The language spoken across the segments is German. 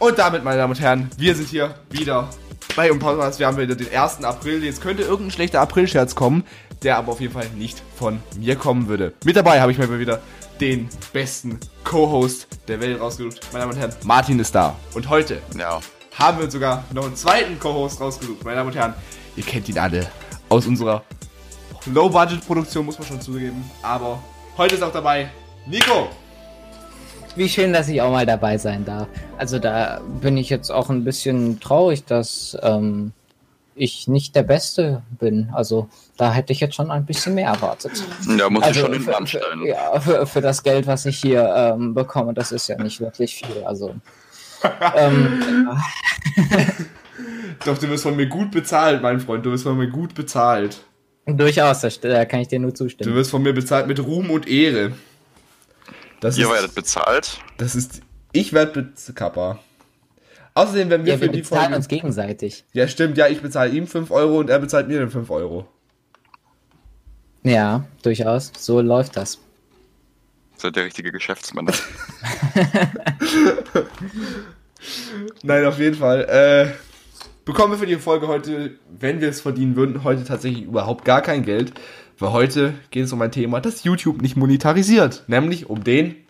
Und damit, meine Damen und Herren, wir sind hier wieder bei Podcast. Wir haben wieder den 1. April. Jetzt könnte irgendein schlechter April-Scherz kommen, der aber auf jeden Fall nicht von mir kommen würde. Mit dabei habe ich mir wieder den besten Co-Host der Welt rausgesucht. Meine Damen und Herren, Martin ist da. Und heute Ja. haben wir sogar noch einen zweiten Co-Host rausgesucht. Meine Damen und Herren, ihr kennt ihn alle aus unserer Low-Budget-Produktion, muss man schon zugeben. Aber heute ist auch dabei Nico. Wie schön, dass ich auch mal dabei sein darf. Also da bin ich jetzt auch ein bisschen traurig, dass ähm, ich nicht der Beste bin. Also da hätte ich jetzt schon ein bisschen mehr erwartet. Ja, muss ich Also schon in den für, Namen für, stellen. ja, für, für das Geld, was ich hier ähm, bekomme, das ist ja nicht wirklich viel. Also ähm, Doch, du wirst von mir gut bezahlt, mein Freund. Du wirst von mir gut bezahlt. durchaus, da, kann ich dir nur Du zustimmen. wirst von mir bezahlt mit Ruhm und Ehre. Das Ihr ist, werdet bezahlt. das ist, ich werde bezahlt, Kappa. Außerdem, wenn wir Ja, für wir die bezahlen Folge, uns gegenseitig. ja stimmt, ja, ich bezahle ihm 5 Euro und er bezahlt mir dann 5 Euro. Ja, durchaus. So läuft das. Seid der richtige Geschäftsmann. Nein, auf jeden Fall. Äh, bekommen wir für die Folge heute, wenn wir es verdienen würden, heute tatsächlich überhaupt gar kein Geld. Weil heute geht es um ein Thema, das YouTube nicht monetarisiert. Nämlich um den. Martin?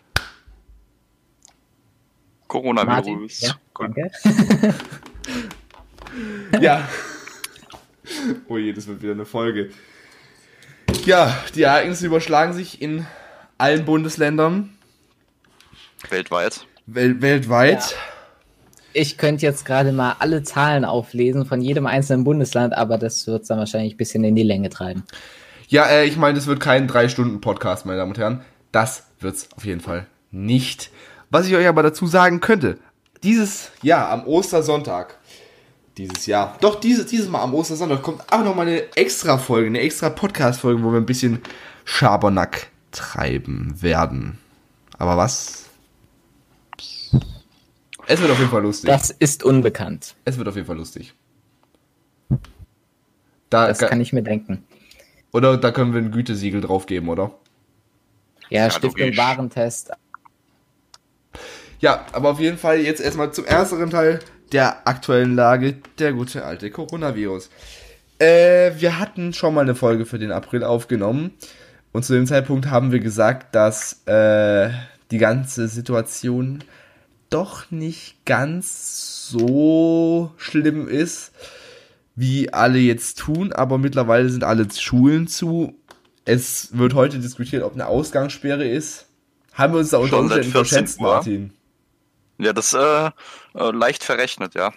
Coronavirus. Ja, danke. Ja. oh je, das wird wieder eine Folge. Ja, die Ereignisse überschlagen sich in allen Bundesländern Weltweit. wel weltweit. Ich könnte jetzt gerade mal alle Zahlen auflesen von jedem einzelnen Bundesland, aber das wird dann wahrscheinlich ein bisschen in die Länge treiben. Ja, äh, ich meine, es wird kein 3-Stunden-Podcast, meine Damen und Herren. Das wird's auf jeden Fall nicht. Was ich euch aber dazu sagen könnte, dieses Jahr am Ostersonntag, dieses Jahr, doch dieses, dieses Mal am Ostersonntag kommt auch noch mal eine extra Folge, eine extra Podcast-Folge, wo wir ein bisschen Schabernack treiben werden. Aber was? Es wird auf jeden Fall lustig. Das ist unbekannt. es wird auf jeden Fall lustig. Da, Das kann ich mir denken. Oder da können wir ein Gütesiegel draufgeben, oder? Ja, Ja, Stiftung logisch. Warentest. Ja, aber auf jeden Fall jetzt erstmal zum ersteren Teil der aktuellen Lage, der gute alte Coronavirus. Äh, wir hatten schon mal eine Folge für den April aufgenommen und zu dem Zeitpunkt haben wir gesagt, dass äh, die ganze Situation doch nicht ganz so schlimm ist, wie alle jetzt tun, aber mittlerweile sind alle Schulen zu. Es wird heute diskutiert, ob eine Ausgangssperre ist. Haben wir uns da unter Umständen 14 verschätzt, Uhr. Martin? Ja, das äh, äh, leicht verrechnet, ja.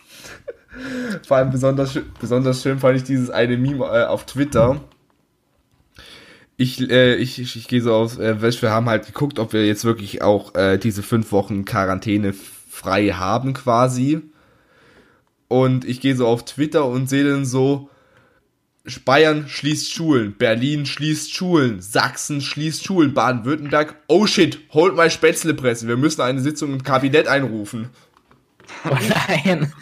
Vor allem besonders, besonders schön fand ich dieses eine Meme äh, auf Twitter. Ich, äh, ich, ich, ich gehe so auf, äh, wir haben halt geguckt, ob wir jetzt wirklich auch äh, diese fünf Wochen Quarantäne frei haben quasi. Und ich gehe so auf Twitter und sehe dann so, Bayern schließt Schulen, Berlin schließt Schulen, Sachsen schließt Schulen, Baden-Württemberg, oh shit, holt mal Spätzlepresse, wir müssen eine Sitzung im Kabinett einrufen. Oh nein.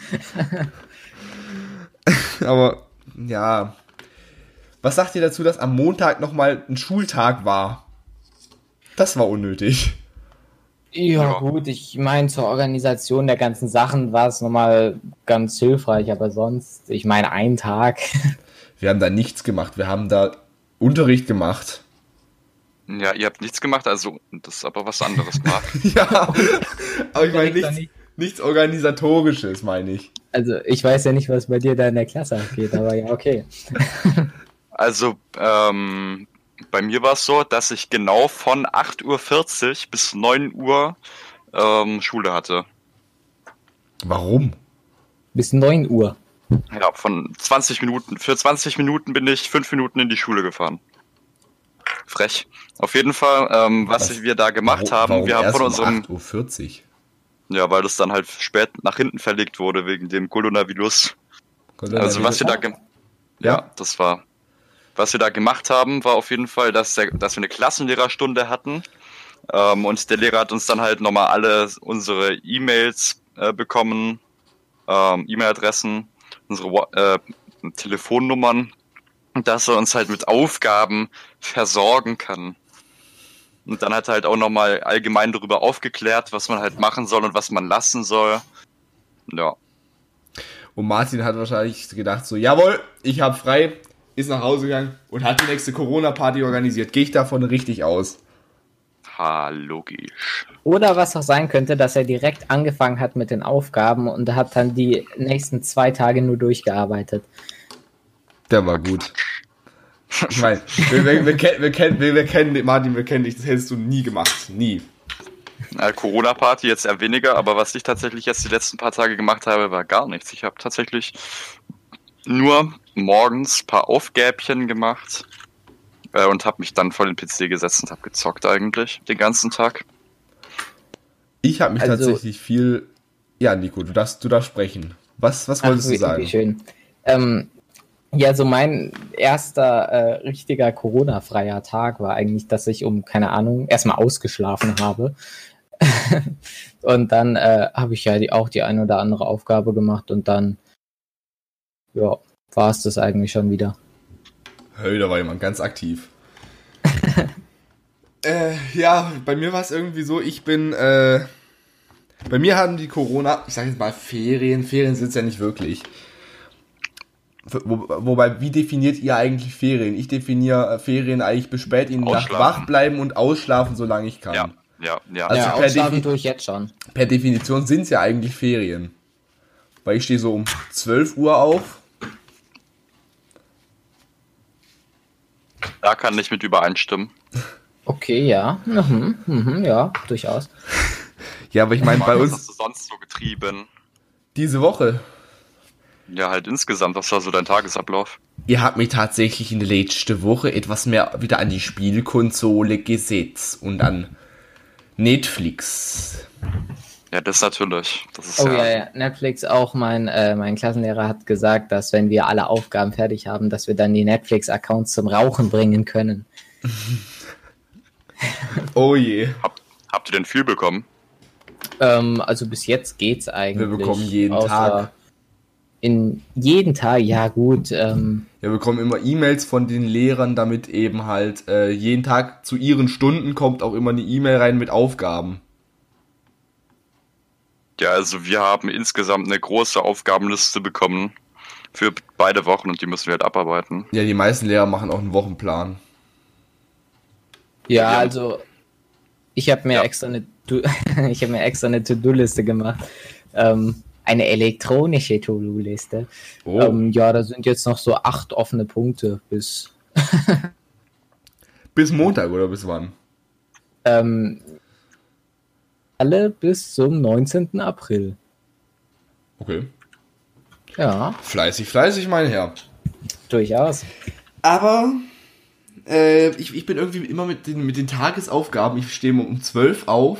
Aber ja. Was sagt ihr dazu, dass am Montag nochmal ein Schultag war? Das war unnötig. Ja, Ja. gut, ich meine, zur Organisation der ganzen Sachen war es nochmal ganz hilfreich, aber sonst, ich meine, ein Tag. Wir haben da nichts gemacht. Wir haben da Unterricht gemacht. Ja, ihr habt nichts gemacht, also das ist aber was anderes gemacht. ja. Aber ich meine nichts, nichts Organisatorisches, meine ich. Also, ich weiß ja nicht, was bei dir da in der Klasse abgeht, aber ja, okay. Also, ähm, bei mir war es so, dass ich genau von 8.40 Uhr bis 9 Uhr ähm, Schule hatte. Warum? Bis 9 Uhr. Ja, von 20 Minuten. Für 20 Minuten bin ich 5 Minuten in die Schule gefahren. Frech. Auf jeden Fall, ähm, was, Was- wir da gemacht Warum- haben, warum wir haben erst von um unserem, 8.40 Uhr. ja, weil das dann halt spät nach hinten verlegt wurde wegen dem Coronavirus. Also was wir da, Ja. ja, das war, was wir da gemacht haben, war auf jeden Fall, dass, der, dass wir eine Klassenlehrerstunde hatten ähm, und der Lehrer hat uns dann halt nochmal alle unsere E-Mails äh, bekommen, ähm, E-Mail-Adressen, unsere äh, Telefonnummern, dass er uns halt mit Aufgaben versorgen kann. Und dann hat er halt auch nochmal allgemein darüber aufgeklärt, was man halt machen soll und was man lassen soll. Ja. Und Martin hat wahrscheinlich gedacht so, jawohl, ich hab frei, ist nach Hause gegangen und hat die nächste Corona-Party organisiert. Gehe ich davon richtig aus? Ha, logisch. Oder was auch sein könnte, dass er direkt angefangen hat mit den Aufgaben und hat dann die nächsten zwei Tage nur durchgearbeitet. Der war gut. Ich meine, wir, wir, wir, kennen, wir, kennen, wir, wir kennen Martin, wir kennen dich, das hättest du nie gemacht. Nie. Corona-Party jetzt eher weniger, aber was ich tatsächlich jetzt die letzten paar Tage gemacht habe, war gar nichts. Ich habe tatsächlich nur morgens ein paar Aufgäbchen gemacht äh, und habe mich dann vor den PC gesetzt und habe gezockt eigentlich den ganzen Tag. Ich habe mich Also- tatsächlich viel. Ja, Nico, du darfst, du darfst sprechen. Was, was wolltest Ach, du sagen? Wie schön. Ähm, ja, so mein erster äh, richtiger Corona-freier Tag war eigentlich, dass ich um, keine Ahnung, erstmal ausgeschlafen habe. und dann äh, habe ich ja die, auch die ein oder andere Aufgabe gemacht und dann, ja, war es das eigentlich schon wieder. Hey, da war jemand ganz aktiv. äh, ja, bei mir war es irgendwie so, ich bin, äh, bei mir haben die Corona, ich sag jetzt mal Ferien, Ferien sind es ja nicht wirklich. Wo, wobei, wie definiert ihr eigentlich Ferien? Ich definiere äh, Ferien eigentlich bis spät in die Nacht wach bleiben und ausschlafen, solange ich kann. Ja, ja, ja. Also ja, per ausschlafen tue ich jetzt schon. Per Definition sind es ja eigentlich Ferien. Weil ich stehe so um 12 Uhr auf. Da kann ich mit übereinstimmen. Okay, ja. Mhm, mhm, ja, durchaus. Ja, aber ich meine, bei uns hast du sonst so getrieben? diese Woche, Ja, halt insgesamt, was war so dein Tagesablauf? Ihr habt mich tatsächlich in der letzten Woche etwas mehr wieder an die Spielkonsole gesetzt und an Netflix. Ja, das natürlich. Das ist Oh ja, ja, ja, Netflix auch. Mein, äh, mein Klassenlehrer hat gesagt, dass wenn wir alle Aufgaben fertig haben, dass wir dann die Netflix-Accounts zum Rauchen bringen können. Oh je. Hab, habt ihr denn viel bekommen? Ähm, also bis jetzt geht's eigentlich. Wir bekommen jeden Tag. In jeden Tag, ja gut. Ähm, Wir bekommen immer E-Mails von den Lehrern, damit eben halt äh, jeden Tag zu ihren Stunden kommt auch immer eine E-Mail rein mit Aufgaben. Ja, also wir haben insgesamt eine große Aufgabenliste bekommen für beide Wochen und die müssen wir halt abarbeiten. Ja, die meisten Lehrer machen auch einen Wochenplan. ja, Ja. also ich habe mir Ja. extra eine ich habe mir extra eine To-Do-Liste gemacht. Ähm, eine elektronische To-Do-Liste. Oh. Ähm, ja, da sind jetzt noch so acht offene Punkte bis Bis Montag oder bis wann? ähm, alle bis zum 19. April. Okay. Ja, Fleißig, fleißig, mein Herr. durchaus. Aber äh, ich, ich bin irgendwie immer mit den, mit den Tagesaufgaben, ich stehe um 12 auf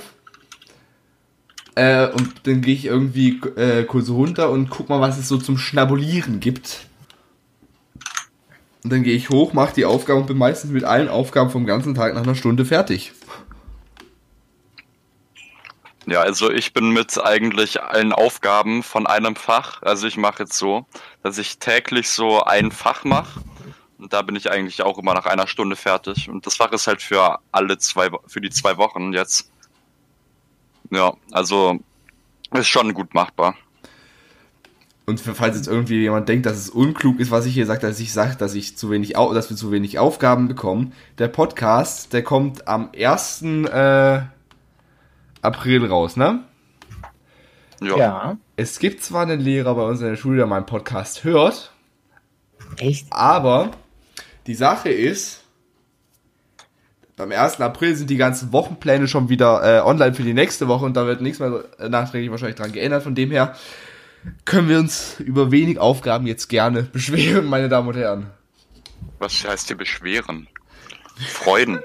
äh, und dann gehe ich irgendwie äh, kurz runter und guck mal, was es so zum Schnabulieren gibt. Und dann gehe ich hoch, mache die Aufgaben und bin meistens mit allen Aufgaben vom ganzen Tag nach einer Stunde fertig. Ja, also ich bin mit eigentlich allen Aufgaben von einem Fach. Also ich mache jetzt so, dass ich täglich so ein Fach mache. Und da bin ich eigentlich auch immer nach einer Stunde fertig. Und das Fach ist halt für alle zwei, für die zwei Wochen jetzt. Ja, also ist schon gut machbar. Und für, falls jetzt irgendwie jemand denkt, dass es unklug ist, was ich hier sage, dass ich sage, dass ich zu wenig, dass wir zu wenig Aufgaben bekommen. Der Podcast, der kommt am 1. Äh, April raus, ne? Ja. Ja, Es gibt zwar einen Lehrer bei uns in der Schule, der meinen Podcast hört, echt? aber die Sache ist, beim 1. April sind die ganzen Wochenpläne schon wieder äh, online für die nächste Woche und da wird nichts mehr nachträglich wahrscheinlich dran geändert. Von dem her können wir uns über wenig Aufgaben jetzt gerne beschweren, meine Damen und Herren. Was heißt hier beschweren? Freuden.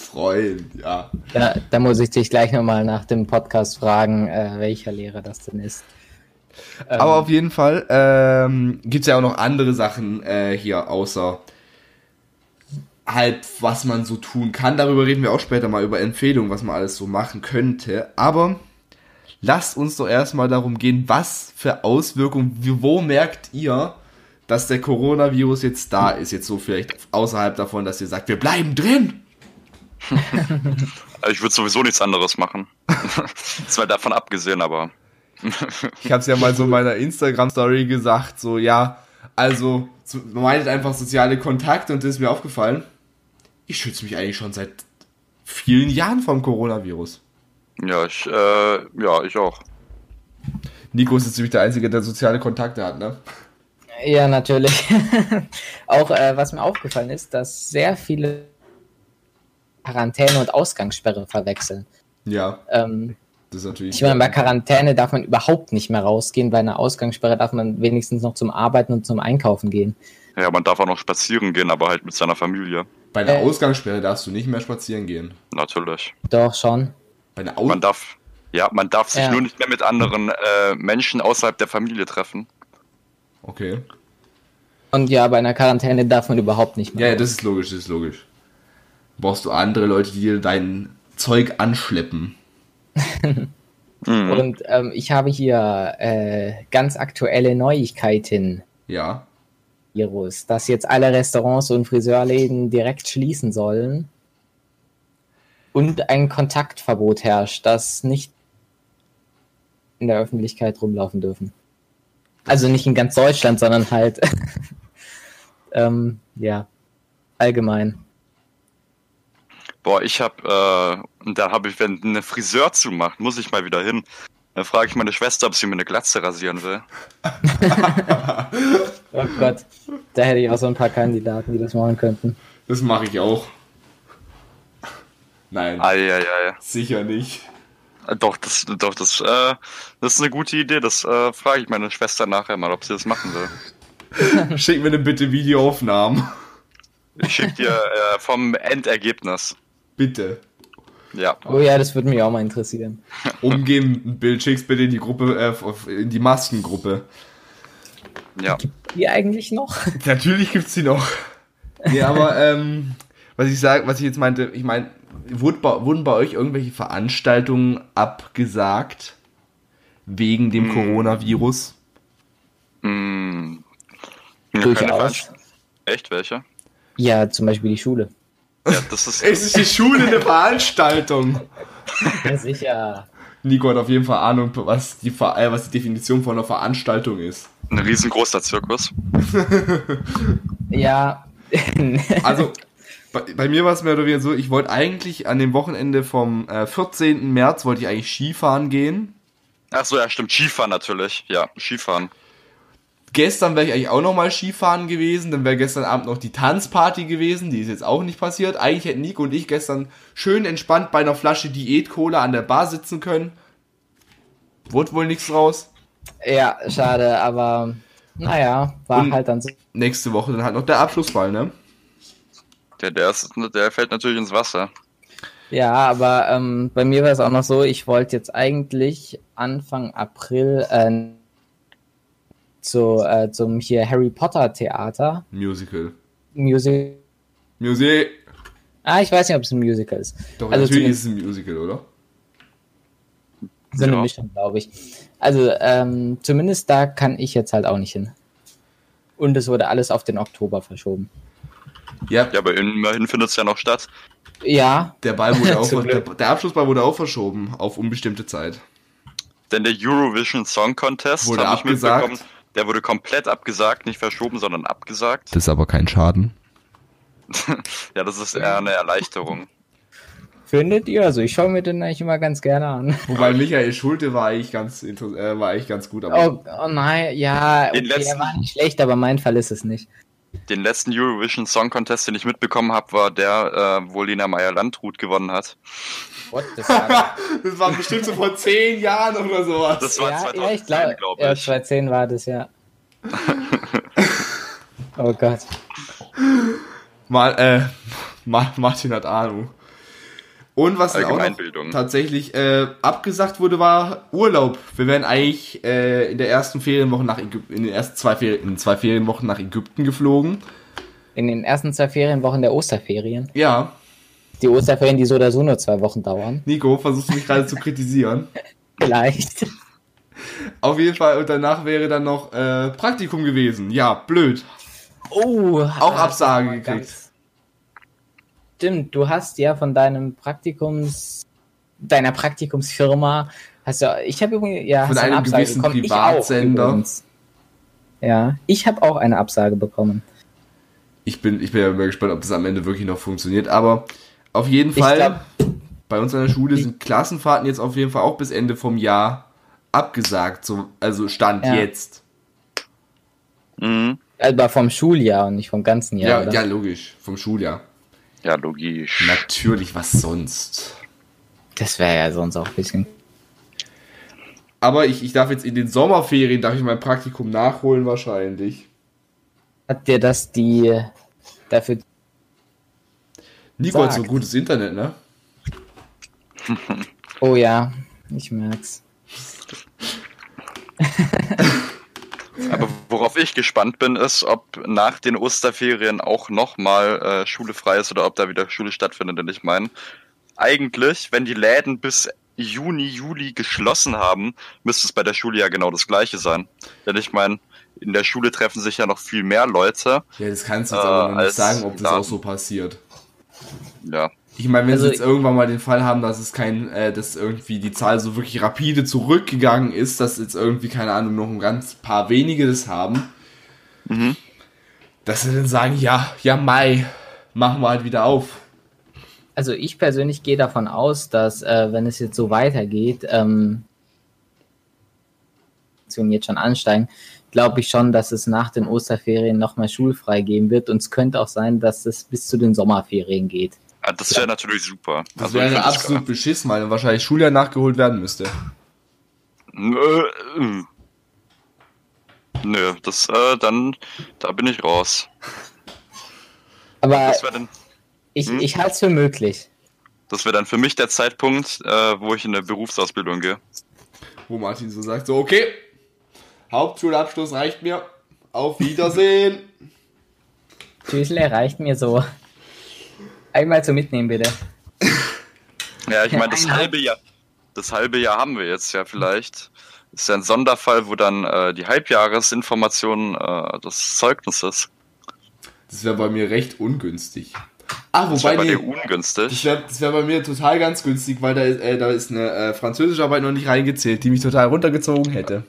Freuen, ja. Da, da muss ich dich gleich nochmal nach dem Podcast fragen, äh, welcher Lehrer das denn ist. Ähm, Aber auf jeden Fall ähm, gibt es ja auch noch andere Sachen äh, hier, außer halt, was man so tun kann. Darüber reden wir auch später mal über Empfehlungen, was man alles so machen könnte. Aber lasst uns doch erstmal darum gehen, was für Auswirkungen, wo merkt ihr, dass der Coronavirus jetzt da ist? Jetzt so vielleicht außerhalb davon, dass ihr sagt, wir bleiben drin. Also ich würde sowieso nichts anderes machen. das war davon abgesehen, aber Ich habe es ja mal so in meiner Instagram-Story gesagt, so, ja, also, meidet einfach soziale Kontakte und das ist mir aufgefallen. Ich schütze mich eigentlich schon seit vielen Jahren vom Coronavirus. Ja, ich, äh, ja, ich auch. Nico ist jetzt nämlich der Einzige, der soziale Kontakte hat, ne? Ja, natürlich. auch äh, was mir aufgefallen ist, dass sehr viele Quarantäne und Ausgangssperre verwechseln. Ja, Ähm, das ist natürlich. ich meine, bei Quarantäne darf man überhaupt nicht mehr rausgehen, bei einer Ausgangssperre darf man wenigstens noch zum Arbeiten und zum Einkaufen gehen. Ja, man darf auch noch spazieren gehen, aber halt mit seiner Familie. bei einer äh, Ausgangssperre darfst du nicht mehr spazieren gehen. Natürlich. Doch schon. Bei einer Aus Man darf, ja, man darf sich Ja. nur nicht mehr mit anderen äh, Menschen außerhalb der Familie treffen. Okay. Und ja, bei einer Quarantäne darf man überhaupt nicht Ja, mehr. ja, das ist logisch, das ist logisch. Brauchst du andere Leute, die dir dein Zeug anschleppen. Und ähm, ich habe hier äh, ganz aktuelle Neuigkeiten. Ja. Virus, dass jetzt alle Restaurants und Friseurläden direkt schließen sollen und ein Kontaktverbot herrscht, dass nicht in der Öffentlichkeit rumlaufen dürfen. Also nicht in ganz Deutschland, sondern halt ähm, ja allgemein. Boah, ich hab, äh, und da habe ich, wenn eine Friseur zumacht, muss ich mal wieder hin. Dann frage ich meine Schwester, ob sie mir eine Glatze rasieren will. Oh Gott, da hätte ich auch so ein paar Kandidaten, die das machen könnten. Das mache ich auch. Nein, Eieiei. sicher nicht. Äh, Doch, das, doch, das, äh, das ist eine gute Idee. Das äh, frage ich meine Schwester nachher mal, ob sie das machen will. Schick mir bitte Videoaufnahmen. Ich schicke dir äh, vom Endergebnis. Bitte. Ja. Oh ja, das würde mich auch mal interessieren. Umgehen ein Bild, schick's bitte in die Gruppe, äh, in die Maskengruppe. Ja. Die eigentlich noch? Natürlich gibt's die noch. Nee, aber ähm, was ich sag, was ich jetzt meinte, ich meine, wurden bei euch irgendwelche Veranstaltungen abgesagt wegen dem Coronavirus? Hm. Keine Durchaus. Echt, welche? Ja, zum Beispiel die Schule. Ja, das ist. Es ist die Schule eine Veranstaltung. Ja, sicher. Nico hat auf jeden Fall Ahnung, was die, Ver- äh, was die Definition von einer Veranstaltung ist. Ein riesengroßer Zirkus. Ja. Also, bei, bei mir war es mehr oder weniger so, ich wollte eigentlich an dem Wochenende vom äh, 14. März, wollte ich eigentlich Skifahren gehen. Ach so, ja, stimmt. Skifahren natürlich. Ja, Skifahren. Gestern wäre ich eigentlich auch nochmal Skifahren gewesen, dann wäre gestern Abend noch die Tanzparty gewesen, die ist jetzt auch nicht passiert. Eigentlich hätten Nico und ich gestern schön entspannt bei einer Flasche Diät-Cola an der Bar sitzen können. Wurde wohl nichts raus. ja, schade, aber naja, war Und- halt dann so. Nächste Woche dann halt noch der Abschlussball, ne? Der, der, ist, der fällt natürlich ins Wasser. Ja, aber ähm, bei mir war es auch noch so, ich wollte jetzt eigentlich Anfang April äh, zu, äh, zum hier Harry Potter Theater, Musical. Music. Music. Ah, ich weiß nicht, ob es ein Musical ist. Doch, Also natürlich ist zumindest- es ein Musical, oder? So eine Ja. Mischung, glaube ich. Also, ähm, zumindest da kann ich jetzt halt auch nicht hin. Und es wurde alles auf den Oktober verschoben. Ja, Ja, aber immerhin findet es ja noch statt. Ja, der Ball wurde auch, der, der Abschlussball wurde auch verschoben auf unbestimmte Zeit. Denn der Eurovision Song Contest, Wurde ich abgesagt. mitbekommen, der wurde komplett abgesagt, nicht verschoben, sondern abgesagt. Das ist aber kein Schaden. Ja, das ist eher eine Erleichterung. findet ihr? Also, ich schaue mir den eigentlich immer ganz gerne an. Wobei Michael Schulte war eigentlich ganz, äh, war eigentlich ganz gut, aber Oh, oh nein, ja, okay, letzten- der war nicht schlecht, aber mein Fall ist es nicht. Den letzten Eurovision Song Contest, den ich mitbekommen habe, war der, äh, wo Lena Meyer-Landrut gewonnen hat. What the fuck? das war bestimmt so vor zehn Jahren oder sowas. Das war ja, 2010, ja, ich glaube, glaube ja, ich. 2010 war das, ja. oh Gott. Mal, äh, Ma- Martin hat Ahnung. Und was dann auch tatsächlich äh, abgesagt wurde, war Urlaub. Wir wären eigentlich äh, in der ersten Ferienwoche nach Ägypten, in den ersten zwei, Ferien, in zwei Ferienwochen nach Ägypten geflogen. In den ersten zwei Ferienwochen der Osterferien. Ja, Die Osterferien, die so oder so nur zwei Wochen dauern. Nico, versuchst du mich gerade zu kritisieren. Vielleicht. Auf jeden Fall, und danach wäre dann noch äh, Praktikum gewesen. Ja, blöd. Oh, Auch ah, Absage gekriegt. ganz- Stimmt, du hast ja von deinem Praktikums, deiner Praktikumsfirma, Hast du, ich habe übrigens, ja, Von hast du eine einem Absage gewissen bekommen? Ich auch Privatsender. übrigens. Ja, ich habe auch eine Absage bekommen. Ich bin, ich bin ja mal gespannt, ob das am Ende wirklich noch funktioniert. Aber auf jeden Ich Fall, glaub- bei uns an der Schule sind Klassenfahrten jetzt auf jeden Fall auch bis Ende vom Jahr abgesagt. So, also Stand Ja. jetzt. Mhm. Aber vom Schuljahr und nicht vom ganzen Jahr. Ja, oder? ja, logisch. Vom Schuljahr. Ja, logisch. Natürlich, was sonst. Das wäre ja sonst auch ein bisschen. Aber ich, ich darf jetzt in den Sommerferien, darf ich mein Praktikum nachholen wahrscheinlich. Hat dir das die dafür. Nico hat so Sagt. gutes Internet, ne? Oh ja, ich merk's. Aber worauf ich gespannt bin, ist, ob nach den Osterferien auch nochmal äh, Schule frei ist oder ob da wieder Schule stattfindet. Denn ich meine, eigentlich, wenn die Läden bis Juni, Juli geschlossen haben, müsste es bei der Schule ja genau das gleiche sein. Denn ich meine, in der Schule treffen sich ja noch viel mehr Leute. Ja, das kannst du jetzt Äh, aber nicht sagen, ob das auch so passiert. Ja, Ich meine, wenn Also sie jetzt irgendwann mal den Fall haben, dass es kein, äh, dass irgendwie die Zahl so wirklich rapide zurückgegangen ist, dass jetzt irgendwie, keine Ahnung, noch ein ganz paar wenige das haben, Mhm. dass sie dann sagen, ja, ja, Mai, machen wir halt wieder auf. Also ich persönlich gehe davon aus, dass äh, wenn es jetzt so weitergeht, ähm, jetzt schon ansteigen, glaube ich schon, dass es nach den Osterferien nochmal schulfrei geben wird. Und es könnte auch sein, dass es bis zu den Sommerferien geht. Ah, das wäre natürlich super. Das Also, wäre ja absolut beschissen, weil dann wahrscheinlich Schuljahr nachgeholt werden müsste. Nö, äh, Nö, das, äh, dann, da bin ich raus. Aber dann, ich, hm? ich halte es für möglich. das wäre dann für mich der Zeitpunkt, äh, wo ich in eine Berufsausbildung gehe. Wo Martin so sagt, so, okay, Hauptschulabschluss reicht mir, auf Wiedersehen. Tschüssle reicht mir so. Einmal zum Mitnehmen, bitte. Ja, ich meine, das halbe Jahr, das halbe Jahr haben wir jetzt ja vielleicht. Ist ja ein Sonderfall, wo dann äh, die Halbjahresinformation äh, des Zeugnisses. Das wäre bei mir recht ungünstig. Ah, Das wobei, wäre bei nee, dir ungünstig. Das wäre das wär bei mir total ganz günstig, weil da ist, äh, da ist eine äh, französische Arbeit noch nicht reingezählt, die mich total runtergezogen hätte.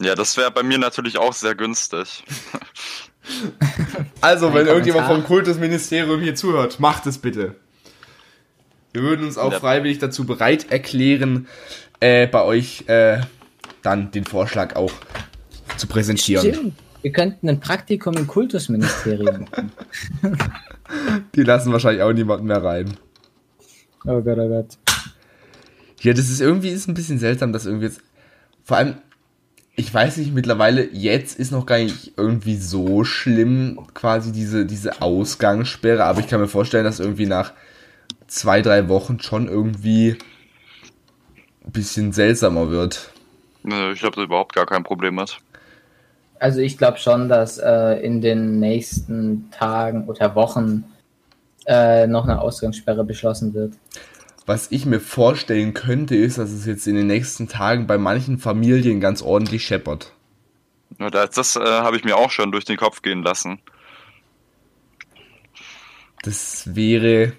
Ja, das wäre bei mir natürlich auch sehr günstig. Also, wenn irgendjemand vom Kultusministerium hier zuhört, macht es bitte. Wir würden uns auch Ja. freiwillig dazu bereit erklären, äh, bei euch äh, dann den Vorschlag auch zu präsentieren. Stimmt. Wir könnten ein Praktikum im Kultusministerium machen. Die lassen wahrscheinlich auch niemanden mehr rein. Oh Gott, oh Gott. Ja, das ist irgendwie ist ein bisschen seltsam, dass irgendwie jetzt. Vor allem, ich weiß nicht, mittlerweile, jetzt ist noch gar nicht irgendwie so schlimm, quasi diese, diese Ausgangssperre, aber ich kann mir vorstellen, dass irgendwie nach zwei, drei Wochen schon irgendwie ein bisschen seltsamer wird. Nö, Ich habe da überhaupt gar kein Problem mit. Also ich glaube schon, dass äh, in den nächsten Tagen oder Wochen äh, noch eine Ausgangssperre beschlossen wird. Was ich mir vorstellen könnte, ist, dass es jetzt in den nächsten Tagen bei manchen Familien ganz ordentlich scheppert. Ja, das das äh, habe ich mir auch schon durch den Kopf gehen lassen. Das wäre.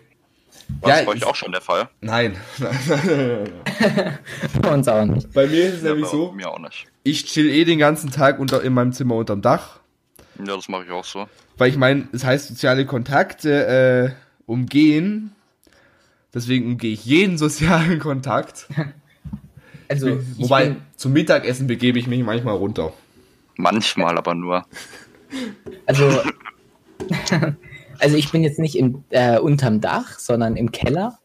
War Ja, das bei euch ich- auch schon der Fall? Nein. Für uns auch nicht. Bei mir ist es Ja, nämlich bei so. Mir auch nicht. ich chill eh den ganzen Tag unter, in meinem Zimmer unterm Dach. Ja, das mache ich auch so. Weil ich meine, es heißt soziale Kontakte äh, umgehen. Deswegen umgehe ich jeden sozialen Kontakt. Also ich Wobei, bin, zum Mittagessen begebe ich mich manchmal runter. Manchmal aber nur. also, also ich bin jetzt nicht im, äh, unterm Dach, sondern im Keller.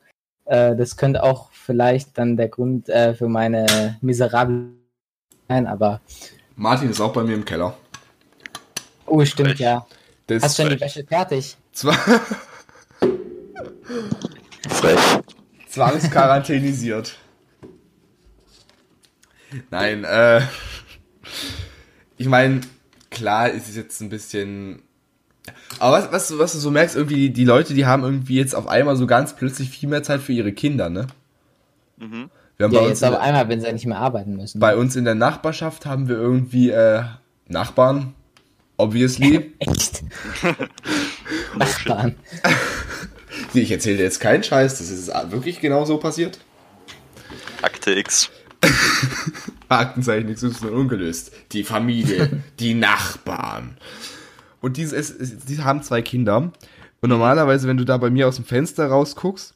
Äh, das könnte auch vielleicht dann der Grund äh, für meine miserable sein, aber Martin ist auch bei mir im Keller. oh stimmt Frech. ja. Das Hast schon die frech. Wäsche fertig? zwar Frech. zwangsquarantinisiert. Nein, äh. Ich meine, klar ist es jetzt ein bisschen. Aber was, was, du- was du so merkst, irgendwie, die Leute, die haben irgendwie jetzt auf einmal so ganz plötzlich viel mehr Zeit für ihre Kinder, ne? Mhm. Wir haben Ja, bei, uns jetzt auf der, einmal, wenn sie nicht mehr arbeiten müssen. bei uns in der Nachbarschaft haben wir irgendwie äh, Nachbarn, obviously. Echt? Nachbarn. Ich erzähle dir jetzt keinen Scheiß, das ist wirklich genau so passiert. Akte X. Aktenzeichen XY ungelöst. Die Familie, die Nachbarn. Und diese, es, es, die haben zwei Kinder. Und normalerweise, wenn du da bei mir aus dem Fenster rausguckst,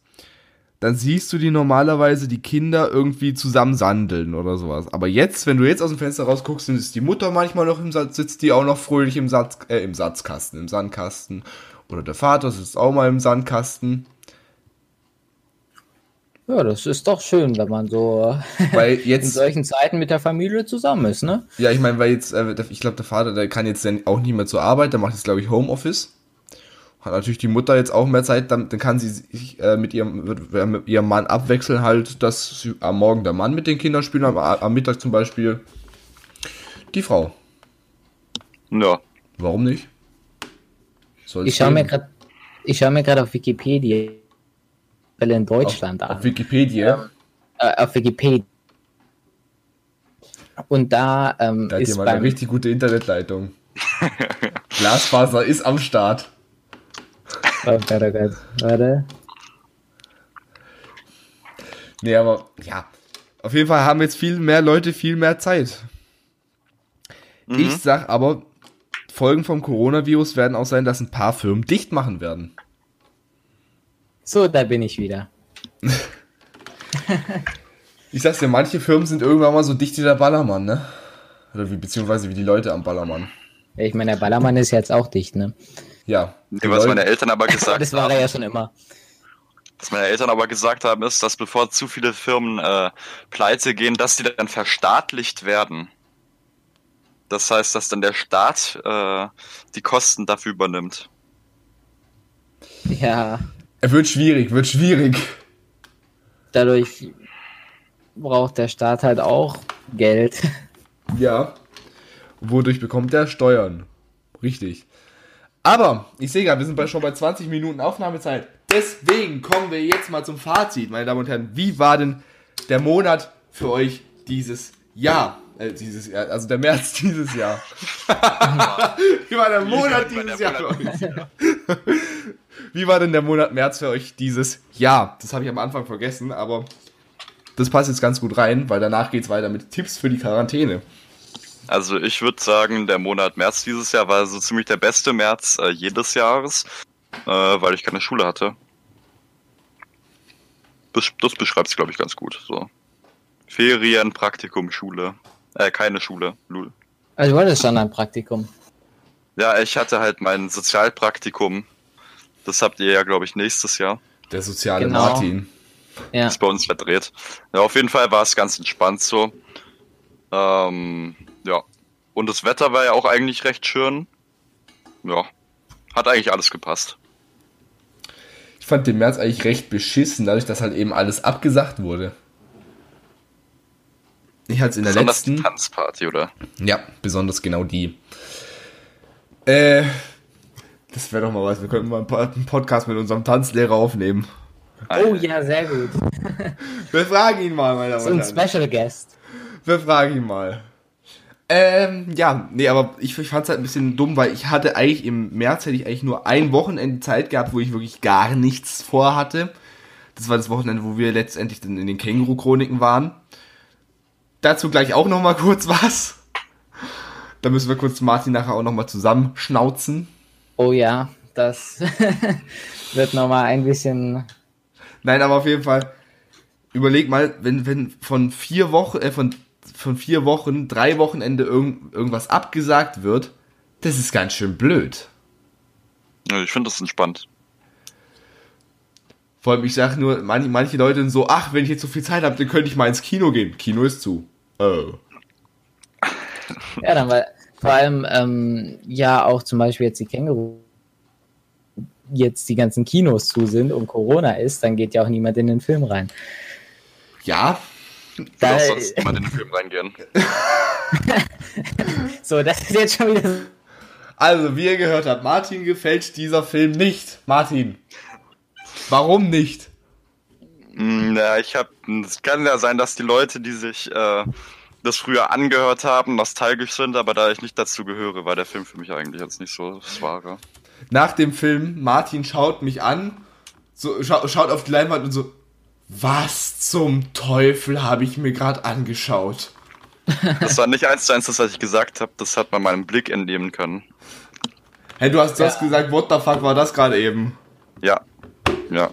dann siehst du die normalerweise die Kinder irgendwie zusammen sandeln oder sowas. Aber jetzt, wenn du jetzt aus dem Fenster rausguckst, dann ist die Mutter manchmal noch im Satz, sitzt die auch noch fröhlich im Satz, äh, im Satzkasten, im Sandkasten. Oder der Vater sitzt auch mal im Sandkasten. Ja, das ist doch schön, wenn man so Weil in jetzt, solchen Zeiten mit der Familie zusammen ist, ne? ja, ich meine, weil jetzt, äh, ich glaube, der Vater, der kann jetzt dann auch nicht mehr zur Arbeit, der macht jetzt, glaube ich, Homeoffice. Hat natürlich die Mutter jetzt auch mehr Zeit, dann, dann kann sie sich äh, mit ihrem äh, mit ihrem Mann abwechseln, halt, dass sie, am Morgen der Mann mit den Kindern spielt, am, am Mittag zum Beispiel die Frau. Ja. Warum nicht? Soll's Ich schaue mir gerade, ich schaue mir gerade auf Wikipedia Fälle in Deutschland auf, an. auf Wikipedia. äh, auf Wikipedia. Und da, ähm, Da hat ist jemand eine beim, richtig gute Internetleitung. Glasfaser ist am Start. oh Gott, oh Gott, warte. Nee, aber ja. Auf jeden Fall haben jetzt viel mehr Leute viel mehr Zeit. Ich sag aber, Folgen vom Coronavirus werden auch sein, dass ein paar Firmen dicht machen werden. So, da bin ich wieder. Ich sag's dir, manche Firmen sind irgendwann mal so dicht wie der Ballermann, ne? Oder wie, beziehungsweise wie die Leute am Ballermann. Ich meine, der Ballermann ist jetzt auch dicht, ne? Ja. Nee, was meine Eltern aber gesagt Das war haben, er ja schon immer. was meine Eltern aber gesagt haben, ist, dass bevor zu viele Firmen äh, pleite gehen, dass die dann verstaatlicht werden. Das heißt, dass dann der Staat äh, die Kosten dafür übernimmt. Ja, Er wird schwierig, wird schwierig. dadurch braucht der Staat halt auch Geld. Ja. Wodurch bekommt er Steuern? Richtig. Aber, ich sehe gerade, wir sind bei, schon bei 20 Minuten Aufnahmezeit. Deswegen kommen wir jetzt mal zum Fazit, meine Damen und Herren. Wie war denn der Monat für euch dieses Jahr? Äh, dieses Jahr, also der März dieses Jahr. Wie war der Monat dieses Jahr für euch? Wie war denn der Monat März für euch dieses Jahr? Das habe ich am Anfang vergessen, aber das passt jetzt ganz gut rein, weil danach geht's weiter mit Tipps für die Quarantäne. Also ich würde sagen, der Monat März dieses Jahr war so ziemlich der beste März äh, jedes Jahres, äh, weil ich keine Schule hatte. Das, das beschreibt es, glaube ich, ganz gut. So. Ferien, Praktikum, Schule. Äh, keine Schule. Lul. Also du wolltest schon ein Praktikum. Ja, ich hatte halt mein Sozialpraktikum. Das habt ihr ja, glaube ich, nächstes Jahr. Der soziale Genau. Martin. Ja. ist bei uns verdreht. Ja, auf jeden Fall war es ganz entspannt so. Ähm, ja. Und das Wetter war ja auch eigentlich recht schön. Ja. Hat eigentlich alles gepasst. Ich fand den März eigentlich recht beschissen, dadurch, dass halt eben alles abgesagt wurde. Ich hatte es in der Besonders die letzten. Tanzparty, oder? Ja, besonders genau die. Äh, das wäre doch mal was. Wir könnten mal einen Po- einen Podcast mit unserem Tanzlehrer aufnehmen. Oh ja, sehr gut. Wir fragen ihn mal, meine So Damen ein und Herren. Special Guest. Wir fragen ihn mal. Ähm, ja, nee, aber ich, ich fand es halt ein bisschen dumm, weil ich hatte eigentlich im März hätte ich eigentlich nur ein Wochenende Zeit gehabt, wo ich wirklich gar nichts vorhatte. Das war das Wochenende, wo wir letztendlich dann in den Känguru-Chroniken waren. Dazu gleich auch noch mal kurz was. Da müssen wir kurz Martin nachher auch noch mal zusammenschnauzen. Oh ja, das wird nochmal ein bisschen. Nein, aber auf jeden Fall, überleg mal, wenn, wenn von vier Wochen, äh, von, von vier Wochen, drei Wochenende irgend, irgendwas abgesagt wird, das ist ganz schön blöd. Ja, ich finde das entspannt. Vor allem, ich sag nur, manche, manche Leute sind so, ach, wenn ich jetzt so viel Zeit habe, dann könnte ich mal ins Kino gehen. Kino ist zu. Oh. Ja, dann war vor allem ähm, ja auch zum Beispiel jetzt die Känguru jetzt die ganzen Kinos zu sind und Corona ist, dann geht ja auch niemand in den Film rein. Ja, Da, auch sonst niemand in den Film reingehen. so, das ist jetzt schon wieder. also, wie ihr gehört habt, Martin gefällt dieser Film nicht. Martin, warum nicht? Mm, Ja, ich hab. Es kann ja sein, dass die Leute, die sich äh, das früher angehört haben, nostalgisch sind, aber da ich nicht dazu gehöre, war der Film für mich eigentlich jetzt nicht so das Wahre. Nach dem Film, Martin schaut mich an, so, scha schaut auf die Leinwand und so, Was zum Teufel habe ich mir gerade angeschaut? Das war nicht eins zu eins das, was ich gesagt habe. Das hat man meinem Blick entnehmen können. Hey, du hast, du hast Ja. gesagt, what the fuck war das gerade eben? Ja. Ja.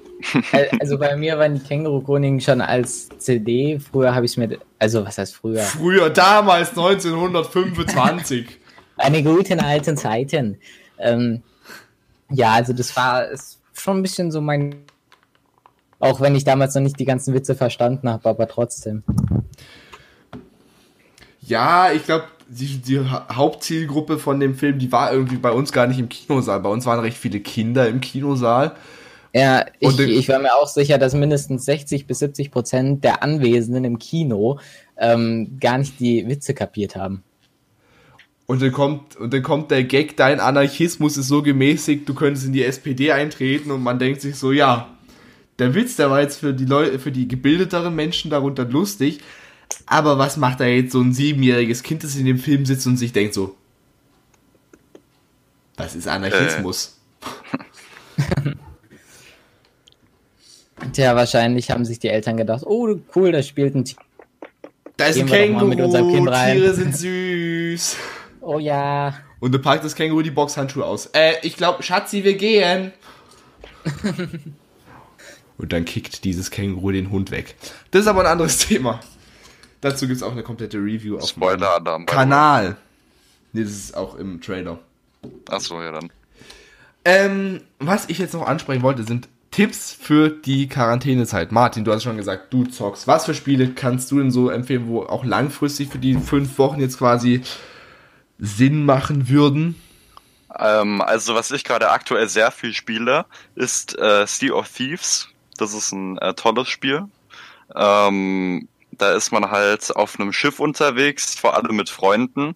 Also bei mir waren die Känguru-Chroniken schon als CD. Früher habe ich es mir, also was heißt früher? Früher, damals 1925. Eine guten alten Zeiten. Ähm, ja, also das war ist schon ein bisschen so mein. Auch wenn ich damals noch nicht die ganzen Witze verstanden habe, aber trotzdem. Ja, ich glaube, die, die Ha- Hauptzielgruppe von dem Film, die war irgendwie bei uns gar nicht im Kinosaal. Bei uns waren recht viele Kinder im Kinosaal. Ja, ich, Und den- ich war mir auch sicher, dass mindestens 60 bis 70 Prozent der Anwesenden im Kino ähm, gar nicht die Witze kapiert haben. Und dann kommt, und dann kommt der Gag, dein Anarchismus ist so gemäßigt, du könntest in die SPD eintreten und man denkt sich so, ja, der Witz, der war jetzt für die Leute, für die gebildeteren Menschen darunter lustig, aber was macht da jetzt so ein siebenjähriges Kind, das in dem Film sitzt und sich denkt so, das ist Anarchismus. Tja, wahrscheinlich haben sich die Eltern gedacht, oh cool, da spielt ein Tier. Da ist ein Gehen wir doch mal mit unserem Känguru, Kind rein. Tiere sind süß. Oh ja. Und dann packt das Känguru die Boxhandschuhe aus. Äh, ich glaube, Schatzi, wir gehen. Und dann kickt dieses Känguru den Hund weg. Das ist aber ein anderes Thema. Dazu gibt es auch eine komplette Review auf Spoiler-Alarm. Kanal. Nee, das ist auch im Trailer. Achso, ja dann. Ähm, was ich jetzt noch ansprechen wollte, sind Tipps für die Quarantänezeit. Martin, du hast schon gesagt, du zockst. Was für Spiele kannst du denn so empfehlen, wo auch langfristig für die fünf Wochen jetzt quasi Sinn machen würden? Ähm, also was ich gerade aktuell sehr viel spiele, ist äh, Sea of Thieves. Das ist ein äh, tolles Spiel. Ähm, da ist man halt auf einem Schiff unterwegs, vor allem mit Freunden.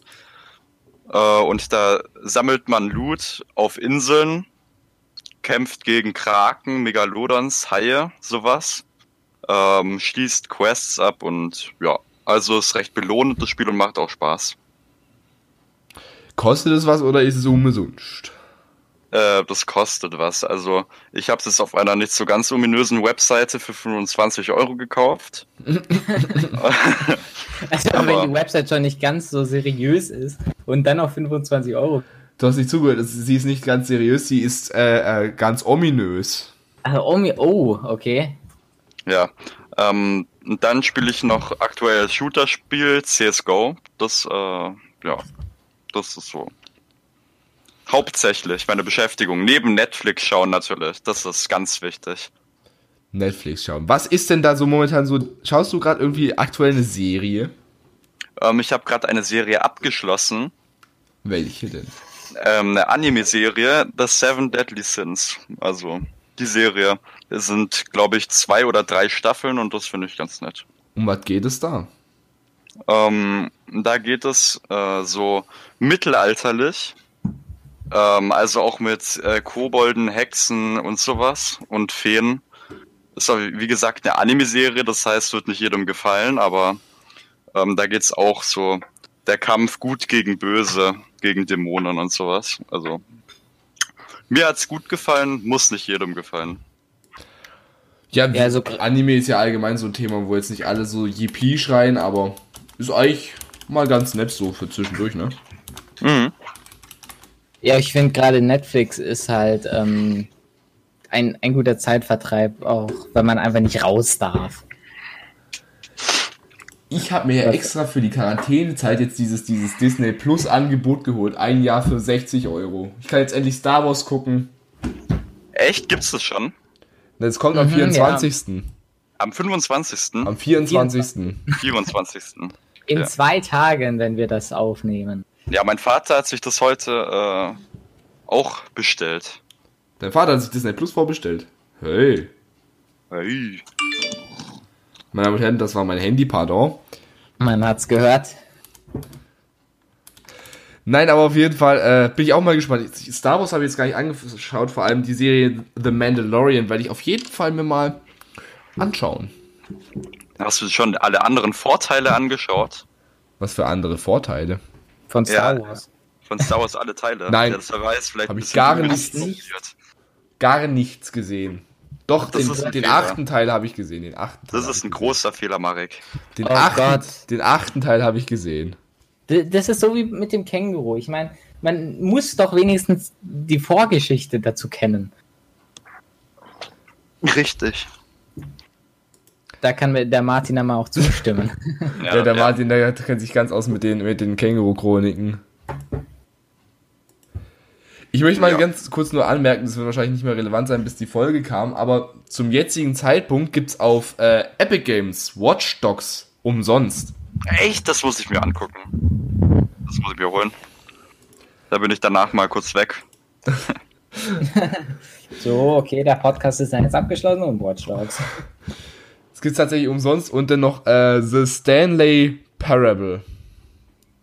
Äh, und da sammelt man Loot auf Inseln, kämpft gegen Kraken, Megalodons, Haie, sowas. Ähm, schließt Quests ab und ja, also ist recht belohnend das Spiel und macht auch Spaß. Kostet es was oder ist es umsonst? Äh, das kostet was. Also ich habe es auf einer nicht so ganz ominösen Webseite für 25 Euro gekauft. Also Aber- wenn die Website schon nicht ganz so seriös ist und dann auf 25 Euro. Du hast nicht zugehört, sie ist nicht ganz seriös, sie ist äh, äh, ganz ominös. Also, oh, mir- oh, okay. Ja. Ähm, und dann spiele ich noch aktuell Shooter-Spiel CSGO. Das, äh, ja, das ist so. Hauptsächlich meine Beschäftigung. Neben Netflix schauen natürlich. Das ist ganz wichtig. Netflix schauen. Was ist denn da so momentan so? Schaust du gerade irgendwie aktuell eine Serie? Ähm, ich habe gerade eine Serie abgeschlossen. Welche denn? Ähm, eine Anime-Serie, The Seven Deadly Sins. Also die Serie. Es sind, glaube ich, zwei oder drei Staffeln und das finde ich ganz nett. Um was geht es da? Ähm, da geht es äh, so mittelalterlich. Ähm, also auch mit äh, Kobolden, Hexen und sowas und Feen. Ist aber, wie gesagt, eine Anime-Serie, das heißt, wird nicht jedem gefallen, aber ähm, da geht's auch so der Kampf gut gegen böse, gegen Dämonen und sowas. Also mir hat's gut gefallen, muss nicht jedem gefallen. Ja, Ja, also- Anime ist ja allgemein so ein Thema, wo jetzt nicht alle so Yippie schreien, aber ist eigentlich mal ganz nett so für zwischendurch, ne? Mhm. Ja, ich finde gerade Netflix ist halt ähm, ein, ein guter Zeitvertreib, auch wenn man einfach nicht raus darf. Ich habe mir ja extra für die Quarantänezeit jetzt dieses, dieses Disney Plus Angebot geholt. Ein Jahr für 60 Euro. Ich kann jetzt endlich Star Wars gucken. Echt, gibt's das schon? Das kommt am Mhm, 24. Am 25. Am 24. 24. In Ja. zwei Tagen, wenn wir das aufnehmen. Ja, mein Vater hat sich das heute äh, auch bestellt. Dein Vater hat sich Disney Plus vorbestellt. Hey. Hey. Meine Damen und Herren, das war mein Handy, pardon. Man hat's gehört. Nein, aber auf jeden Fall äh, bin ich auch mal gespannt. Star Wars habe ich jetzt gar nicht angeschaut, vor allem die Serie The Mandalorian, werde ich auf jeden Fall mir mal anschauen. Hast du schon alle anderen Vorteile angeschaut? Was für andere Vorteile. Von Star Ja. Wars. Von Star Wars alle Teile? Nein. Ja, das weiß vielleicht Hab ein ich gar zu nicht. konzentriert. Gar nichts gesehen. Doch, Das den, den achten Teil habe ich gesehen. Den achten Teil Das ist ein großer Fehler, Marek. Den, Oh achten, Gott. den achten Teil habe ich gesehen. Das ist so wie mit dem Känguru. Ich meine, man muss doch wenigstens die Vorgeschichte dazu kennen. Richtig. Da kann mir der Martin einmal auch zustimmen. Ja, der Martin, der kennt sich ganz aus mit den, mit den Känguru-Chroniken. Ich möchte mal Ja. ganz kurz nur anmerken, das wird wahrscheinlich nicht mehr relevant sein, bis die Folge kam, aber zum jetzigen Zeitpunkt gibt's auf äh, Epic Games Watch Dogs umsonst. Echt? Das muss ich mir angucken. Das muss ich mir holen. Da bin ich danach mal kurz weg. So, okay, der Podcast ist dann jetzt abgeschlossen und Watch Dogs. Es gibt's tatsächlich umsonst und dann noch äh, The Stanley Parable.